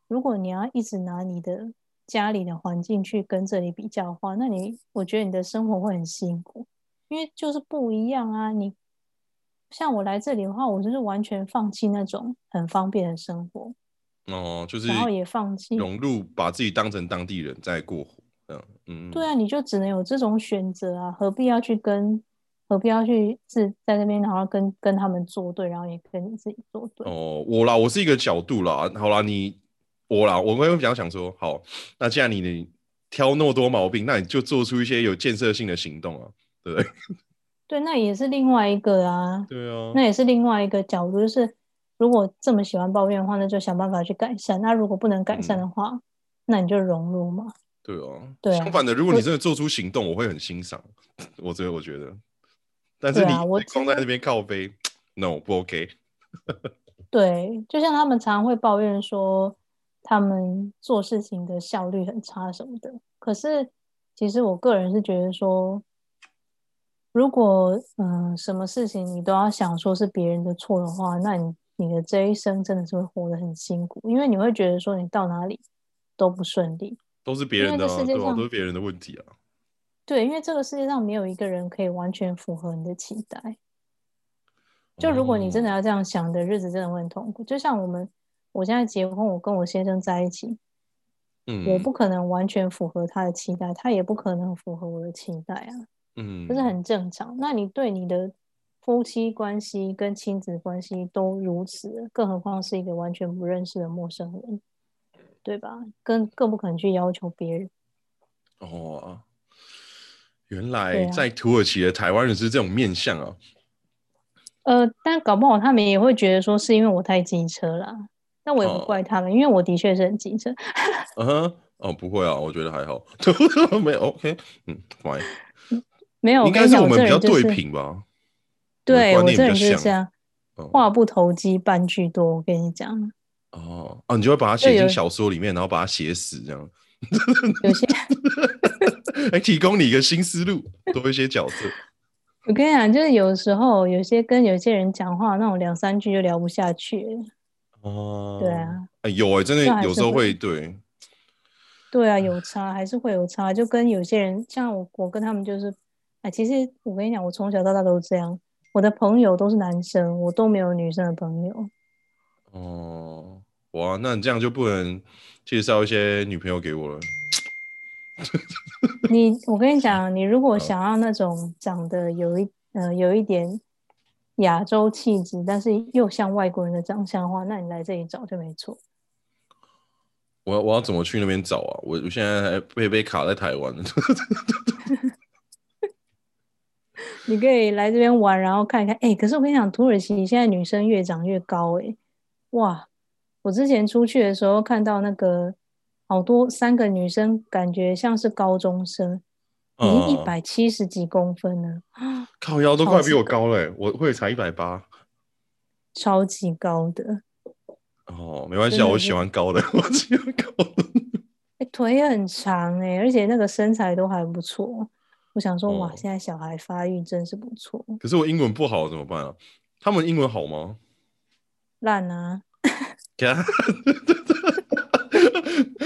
如果你要一直拿你的家里的环境去跟这里比较的话，那你我觉得你的生活会很辛苦，因为就是不一样啊。你像我来这里的话，我就是完全放弃那种很方便的生活，哦，就是然后也放弃融入，把自己当成当地人在过活，这样，嗯，对啊，你就只能有这种选择啊，何必要去跟，何必要去是在那边，然后跟跟他们作对，然后也跟你自己作对。哦，我啦，我是一个角度啦，好啦，你我啦，我会比较想说，好，那既然你你挑那么多毛病，那你就做出一些有建设性的行动啊，对不对？对，那也是另外一个啊，对啊，那也是另外一个角度，就是如果这么喜欢抱怨的话，那就想办法去改善。那如果不能改善的话，那你就融入嘛。对啊，对啊相反的，如果你真的做出行动，我会很欣赏。我觉得，我觉得，但是你光在那边靠背，no 不 OK。对，就像他们常常会抱怨说，他们做事情的效率很差什么的。可是，其实我个人是觉得说，如果嗯、呃什么事情你都要想说是别人的错的话，那你你的这一生真的是会活得很辛苦，因为你会觉得说你到哪里都不顺利。都是别人的、啊，对都是别人的问题啊。对，因为这个世界上没有一个人可以完全符合你的期待。就如果你真的哦要这样想，的日子真的会很痛苦。就像我们，我现在结婚，我跟我先生在一起，嗯，我不可能完全符合他的期待，他也不可能符合我的期待啊，嗯，这是很正常。那你对你的夫妻关系跟亲子关系都如此，更何况是一个完全不认识的陌生人，对吧？更更不可能去要求别人。哦，原对来啊在土耳其的台湾人是这种面相啊。呃，但搞不好他们也会觉得说是因为我太机车了，但我也不哦怪他们，因为我的确是很机车。嗯哼，哦，不会啊，我觉得还好，没有 OK，嗯，fine，没有，应该是我们比较对平吧。对我这人就是这样，哦话不投机半句多。我跟你讲，哦哦，你就会把它写进小说里面，然后把它写死，这样，有些 来提供你一个新思路，多一些角色。我跟你讲，就是有时候有些跟有些人讲话，那种两三句就聊不下去了。哦，对啊，哎有哎，真的有时候会会对，对啊，有差还是会有差，就跟有些人像我，我跟他们就是，哎，其实我跟你讲，我从小到大都是这样，我的朋友都是男生，我都没有女生的朋友。哦，哇，那你这样就不能介绍一些女朋友给我了。你，我跟你讲，你如果想要那种长得有一呃有一点亚洲气质，但是又像外国人的长相的话，那你来这里找就没错。我我要怎么去那边找啊？我我现在还被被卡在台湾了。你可以来这边玩，然后看一看。哎，可是我跟你讲，土耳其现在女生越长越高，哎，哇！我之前出去的时候看到那个好多三个女生，感觉像是高中生，已经一百七十几公分了，靠腰都快比我高了，我会才一百八，超级高的。哦，没关系啊，我喜欢高的，我喜欢高的。哎，腿很长哎，而且那个身材都还不错。我想说，哇，现在小孩发育真是不错。可是我英文不好怎么办啊？他们英文好吗？烂啊！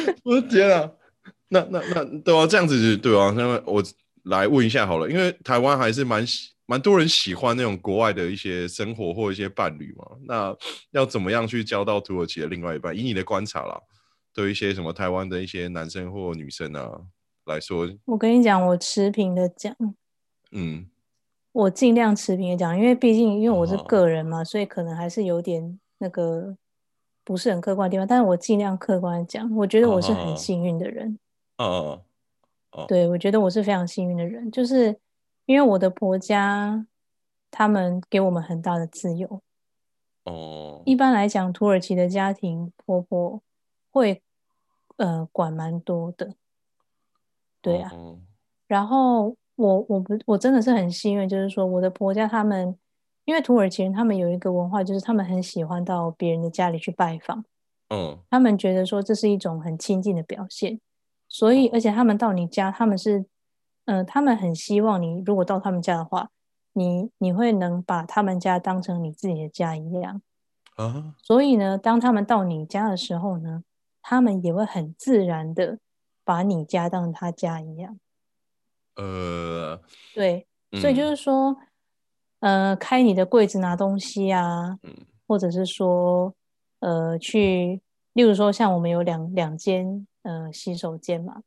我的天啊！那那那对啊，这样子对啊。那么我来问一下好了，因为台湾还是蛮喜蛮多人喜欢那种国外的一些生活或一些伴侣嘛。那要怎么样去交到土耳其的另外一半？以你的观察啦，对一些什么台湾的一些男生或女生啊来说，我跟你讲，我持平的讲，嗯，我尽量持平的讲，因为毕竟因为我是个人嘛，所以可能还是有点那个。不是很客观的地方，但是我尽量客观讲，我觉得我是很幸运的人。哦哦，对，我觉得我是非常幸运的人，就是因为我的婆家他们给我们很大的自由。哦，一般来讲，土耳其的家庭婆婆会呃管蛮多的。对啊，然后我我不我真的是很幸运，就是说我的婆家他们。因为土耳其人他们有一个文化，就是他们很喜欢到别人的家里去拜访，嗯，他们觉得说这是一种很亲近的表现，所以而且他们到你家，他们是，嗯，他们很希望你如果到他们家的话，你你会能把他们家当成你自己的家一样，啊，所以呢，当他们到你家的时候呢，他们也会很自然的把你家当他家一样，呃，对，所以就是说。呃，开你的柜子拿东西啊，或者是说，呃，去，例如说，像我们有两两间呃洗手间嘛，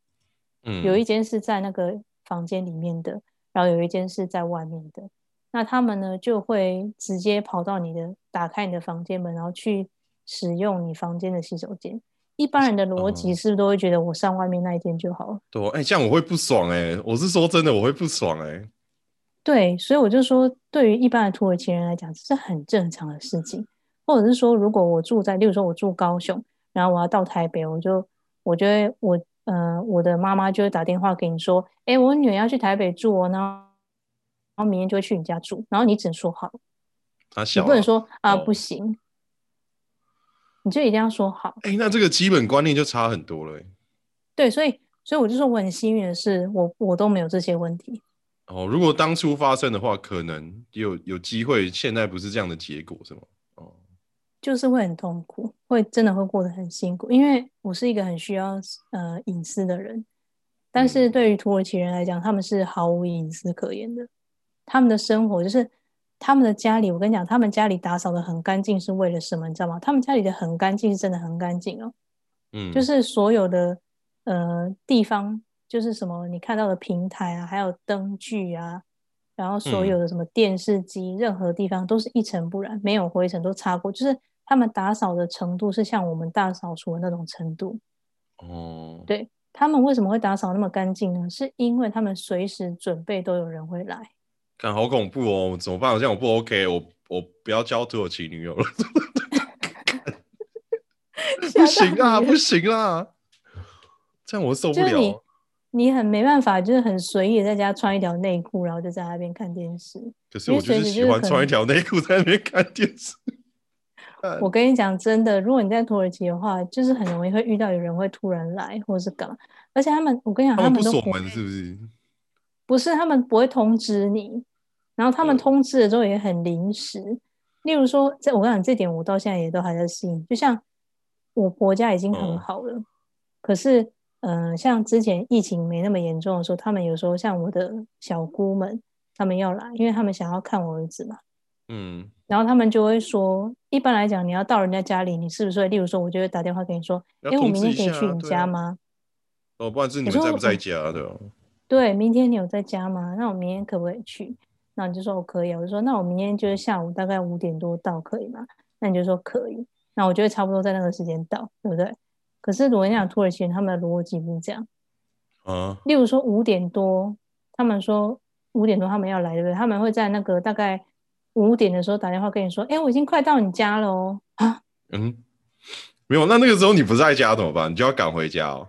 嗯，有一间是在那个房间里面的，然后有一间是在外面的。那他们呢就会直接跑到你的，打开你的房间门，然后去使用你房间的洗手间。一般人的逻辑是不是都会觉得我上外面那一间就好了？对，哎，这样我会不爽哎，我是说真的，我会不爽哎。对，所以我就说，对于一般的土耳其人来讲，这是很正常的事情。或者是说，如果我住在，例如说我住高雄，然后我要到台北，我就，我觉得我，呃，我的妈妈就会打电话给你说，哎，我女儿要去台北住哦，然后，然后明天就会去你家住，然后你只能说好，你不能说啊不行，你就一定要说好。哎，那这个基本观念就差很多了。对，所以，所以我就说我很幸运的是，我我都没有这些问题。哦，如果当初发生的话，可能有有机会。现在不是这样的结果，是吗？哦，就是会很痛苦，会真的会过得很辛苦。因为我是一个很需要呃隐私的人，但是对于土耳其人来讲，他们是毫无隐私可言的。他们的生活就是他们的家里，我跟你讲，他们家里打扫的很干净是为了什么？你知道吗？他们家里的很干净是真的很干净哦。嗯，就是所有的呃地方。就是什么你看到的平台啊，还有灯具啊，然后所有的什么电视机，任何地方都是一尘不染，没有灰尘都擦过。就是他们打扫的程度是像我们大扫除的那种程度。哦，对他们为什么会打扫那么干净呢？是因为他们随时准备都有人会来。看好恐怖哦，怎么办？好像我不 OK，我我不要交土耳其女友了。不行啊，不行啊，这样我受不了。你很没办法，就是很随意在家穿一条内裤，然后就在那边看电视。可是我就是喜欢穿一条内裤在那边看电视。我跟你讲，真的，如果你在土耳其的话，就是很容易会遇到有人会突然来，或者是干嘛。而且他们，我跟你讲，他们不锁门是不是？不是，他们不会通知你。然后他们通知的时候也很临时。例如说，在我跟你讲这点，我到现在也都还在适应。就像我婆家已经很好了，可是。嗯，像之前疫情没那么严重的时候，他们有时候像我的小姑们，他们要来，因为他们想要看我儿子嘛。嗯，然后他们就会说，一般来讲，你要到人家家里，你是不是会，例如说，我就会打电话给你说，哎，我明天可以去你家吗？哦，不然是你们在不在家的？对，明天你有在家吗？那我明天可不可以去？那你就说我可以，我就说那我明天就是下午大概五点多到，可以吗？那你就说可以，那我就会差不多在那个时间到，对不对？可是，如果你讲土耳其人，他们的逻辑不是这样。啊，例如说五点多，他们说五点多他们要来，对不对？他们会在那个大概五点的时候打电话跟你说：“哎，我已经快到你家了哦。”啊，嗯，没有，那那个时候你不在家怎么办？你就要赶回家哦。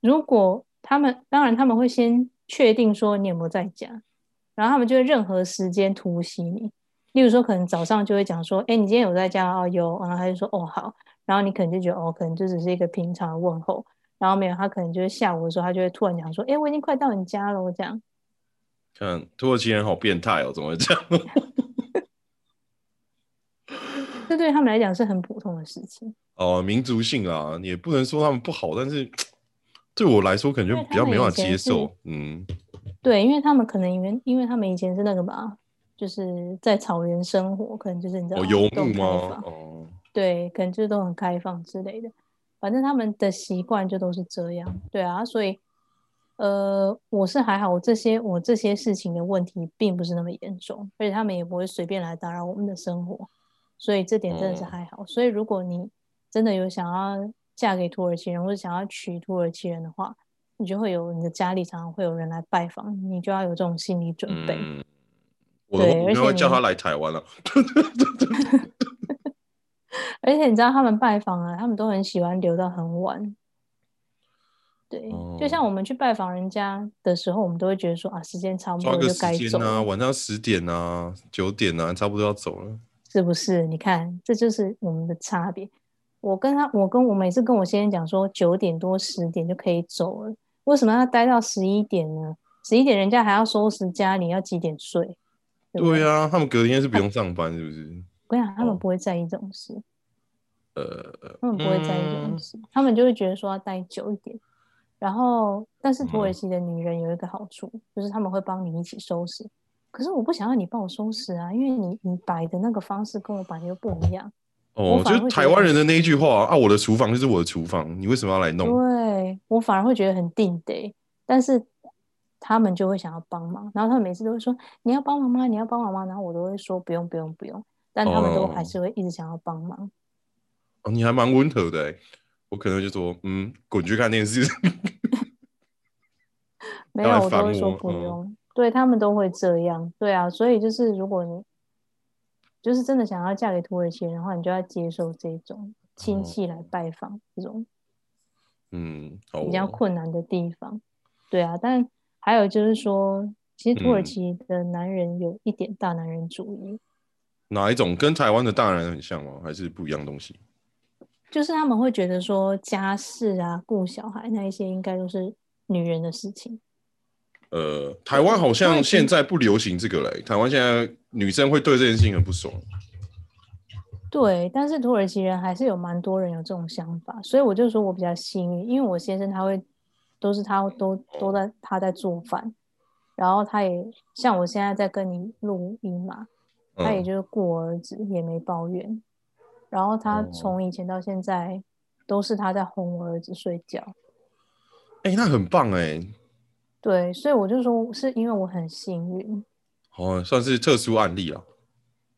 如果他们当然他们会先确定说你有没有在家，然后他们就会任何时间突袭你。例如说，可能早上就会讲说：“哎，你今天有在家哦？有。”然后他就说：“哦，好。”然后你可能就觉得哦，可能就只是一个平常的问候。然后没有，他可能就是下午的时候，他就会突然讲说：“哎，我已经快到你家了。”这样。看土耳其人好变态哦，怎么会这样？这对他们来讲是很普通的事情。哦，民族性啊，也不能说他们不好，但是对我来说，可能就比较没办法接受。嗯，对，因为他们可能因为因为他们以前是那个吧，就是在草原生活，可能就是你知道游牧吗？哦，对，可能就是都很开放之类的。反正他们的习惯就都是这样，对啊，所以，呃，我是还好，我这些我这些事情的问题并不是那么严重，而且他们也不会随便来打扰我们的生活，所以这点真的是还好。所以如果你真的有想要嫁给土耳其人或者想要娶土耳其人的话，你就会有你的家里常常会有人来拜访，你就要有这种心理准备。对，而且叫他来台湾了。而且你知道他们拜访啊，他们都很喜欢留到很晚。对，就像我们去拜访人家的时候，我们都会觉得说啊，时间差不多就该走啊，晚上十点啊、九点啊，差不多要走了，是不是？你看，这就是我们的差别。我跟他，我跟我每次跟我先生讲说，九点多十点就可以走了，为什么要待到十一点呢？十一点人家还要收拾家里，要几点睡？对啊，他们隔天是不用上班，是不是？我跟你讲，他们不会在意这种事。呃，他们不会在意这种事，他们就会觉得说要待久一点。然后，但是土耳其的女人有一个好处，就是他们会帮你一起收拾。可是我不想要你帮我收拾啊，因为你你摆的那个方式跟我摆的又不一样。哦，就台湾人的那一句话啊，我的厨房就是我的厨房，你为什么要来弄？对我反而会觉得很定得，但是他们就会想要帮忙，然后他们每次都会说你要帮忙吗？你要帮忙吗？然后我都会说不用不用不用，但他们都还是会一直想要帮忙。哦，你还蛮温和的，我可能就说，嗯，滚去看电视。没有，我都会说不用。对他们都会这样，对啊，所以就是如果你就是真的想要嫁给土耳其人的话，你就要接受这种亲戚来拜访这种，嗯，比较困难的地方。对啊，但还有就是说，其实土耳其的男人有一点大男人主义。哪一种？跟台湾的大人很像吗？还是不一样东西？就是他们会觉得说家事啊、顾小孩那一些，应该都是女人的事情。呃，台湾好像现在不流行这个嘞。台湾现在女生会对这件事情很不爽。对，但是土耳其人还是有蛮多人有这种想法，所以我就说我比较幸运，因为我先生他会都是他都都在他在做饭，然后他也像我现在在跟你录音嘛，他也就是顾儿子，也没抱怨。然后他从以前到现在都是他在哄我儿子睡觉，哎，那很棒哎。对，所以我就说是因为我很幸运，哦，算是特殊案例了。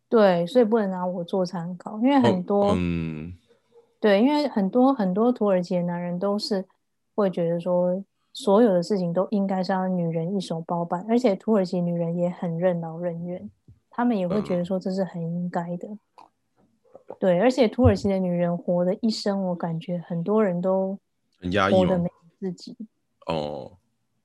对，所以不能拿我做参考，因为很多，嗯，对，因为很多很多土耳其的男人都是会觉得说，所有的事情都应该是要女人一手包办，而且土耳其女人也很任劳任怨，他们也会觉得说这是很应该的。对，而且土耳其的女人活的一生，我感觉很多人都很压抑，活的没自己。哦，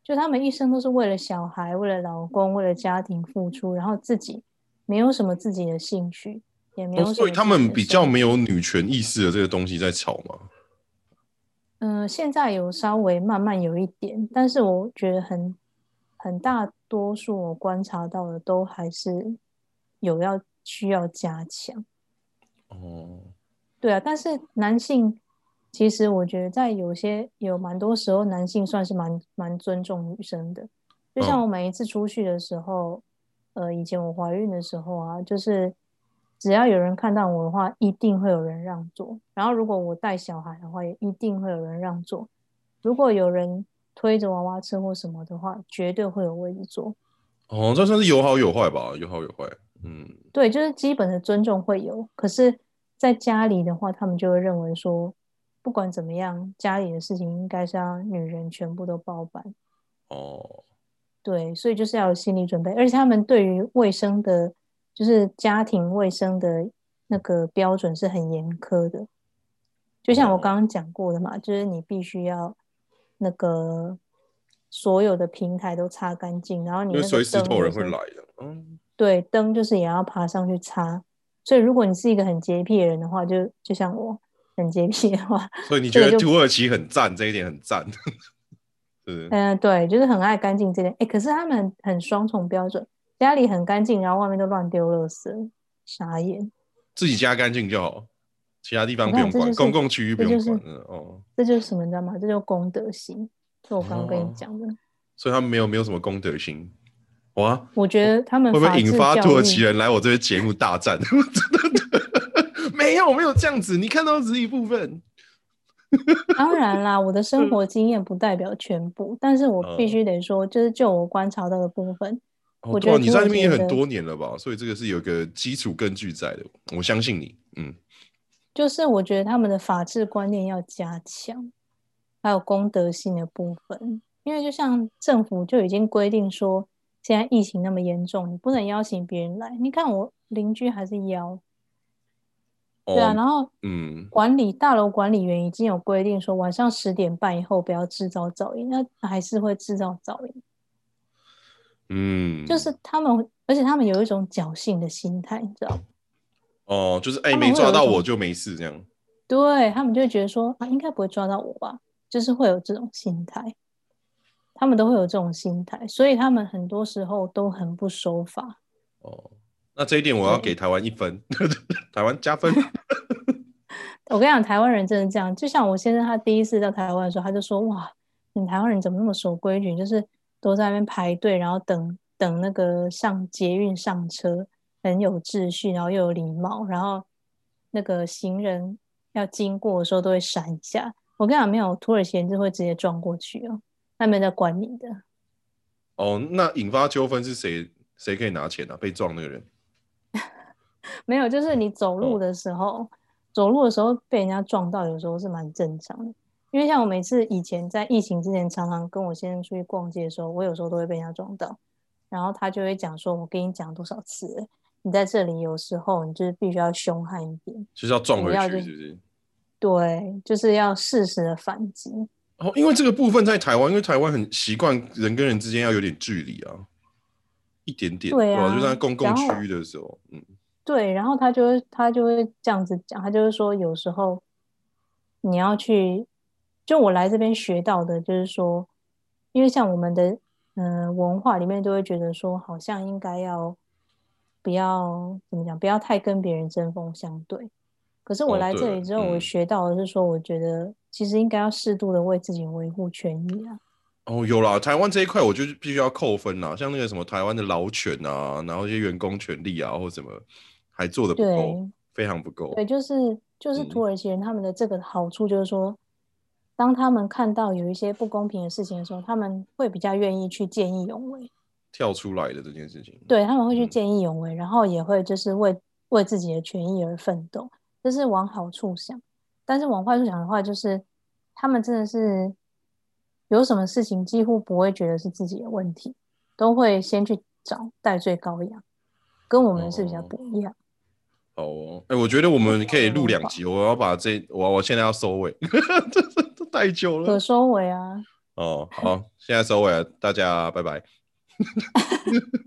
就他们一生都是为了小孩、为了老公、为了家庭付出，然后自己没有什么自己的兴趣，也没有。所以他们比较没有女权意识的这个东西在吵吗？嗯，现在有稍微慢慢有一点，但是我觉得很很大多数我观察到的都还是有要需要加强。哦，对啊，但是男性其实我觉得在有些有蛮多时候，男性算是蛮蛮尊重女生的。就像我每一次出去的时候，呃，以前我怀孕的时候啊，就是只要有人看到我的话，一定会有人让座。然后如果我带小孩的话，也一定会有人让座。如果有人推着娃娃车或什么的话，绝对会有位置坐。哦，这算是有好有坏吧？有好有坏。嗯，对，就是基本的尊重会有，可是，在家里的话，他们就会认为说，不管怎么样，家里的事情应该是要女人全部都包办。哦，对，所以就是要有心理准备，而且他们对于卫生的，就是家庭卫生的那个标准是很严苛的。就像我刚刚讲过的嘛，就是你必须要那个所有的平台都擦干净，然后你随时都有人会会来的。嗯，对，灯就是也要爬上去擦。所以如果你是一个很洁癖的人的话，就就像我很洁癖的话，所以你觉得土耳其很赞，这一点很赞。嗯，对，就是很爱干净这点。哎，可是他们很双重标准，家里很干净，然后外面都乱丢垃圾，傻眼。自己家干净就好，其他地方不用管，公共区域不用管。哦，这就是什么你知道吗？这就是公德心，就我刚刚跟你讲的。所以他们没有没有什么公德心。哇，我觉得他们会不会引发土耳其人来我这边节目大战？没有没有这样子，你看到只是一部分。当然啦，我的生活经验不代表全部，但是我必须得说，就是就我观察到的部分，我觉得你在那边也很多年了吧，所以这个是有个基础根据在的，我相信你。嗯，就是我觉得他们的法治观念要加强，还有公德性的部分，因为就像政府就已经规定说，现在疫情那么严重，你不能邀请别人来。你看我邻居还是邀。对啊，然后嗯，管理大楼管理员已经有规定说，晚上十点半以后不要制造噪音，那还是会制造噪音。嗯，就是他们，而且他们有一种侥幸的心态，你知道吗？哦，就是哎，没抓到我就没事这样。对他们就会觉得说啊，应该不会抓到我吧，就是会有这种心态，他们都会有这种心态，所以他们很多时候都很不守法。哦。那这一点我要给台湾一分，台湾加分。我跟你讲，台湾人真的这样。就像我先生，他第一次到台湾的时候，他就说：“哇，你台湾人怎么那么守规矩？就是都在那边排队，然后等等那个上捷运上车，很有秩序，然后又有礼貌，然后那个行人要经过的时候都会闪一下。”我跟你讲，没有土耳其人就会直接撞过去哦，他没在管你的。哦，那引发纠纷是谁？谁可以拿钱啊？被撞那个人？没有，就是你走路的时候，走路的时候被人家撞到，有时候是蛮正常的。因为像我每次以前在疫情之前，常常跟我先生出去逛街的时候，我有时候都会被人家撞到，然后他就会讲说：“我跟你讲多少次，你在这里有时候你就是必须要凶悍一点，就是要撞回去，是不是？对，就是要适时的反击。哦，因为这个部分在台湾，因为台湾很习惯人跟人之间要有点距离啊，一点点，对啊，就在公共区域的时候，嗯。对，然后他就会他就会这样子讲，他就是说有时候你要去，就我来这边学到的，就是说，因为像我们的嗯文化里面都会觉得说，好像应该要不要怎么讲，不要太跟别人针锋相对。可是我来这里之后，我学到的是说，我觉得其实应该要适度的为自己维护权益啊。哦，有啦，台湾这一块，我就必须要扣分啦，像那个什么台湾的劳权啊，然后一些员工权利啊，或什么。还做的不够，非常不够。对，就是就是土耳其人他们的这个好处就是说，当他们看到有一些不公平的事情的时候，他们会比较愿意去见义勇为，跳出来的这件事情。对，他们会去见义勇为，然后也会就是为为自己的权益而奋斗，这是往好处想。但是往坏处想的话，就是他们真的是有什么事情几乎不会觉得是自己的问题，都会先去找戴罪羔羊，跟我们是比较不一样。哦，哎，我觉得我们可以录两集。我要把这，我我现在要收尾，这这太久了。可收尾啊？哦，好，现在收尾了，大家拜拜。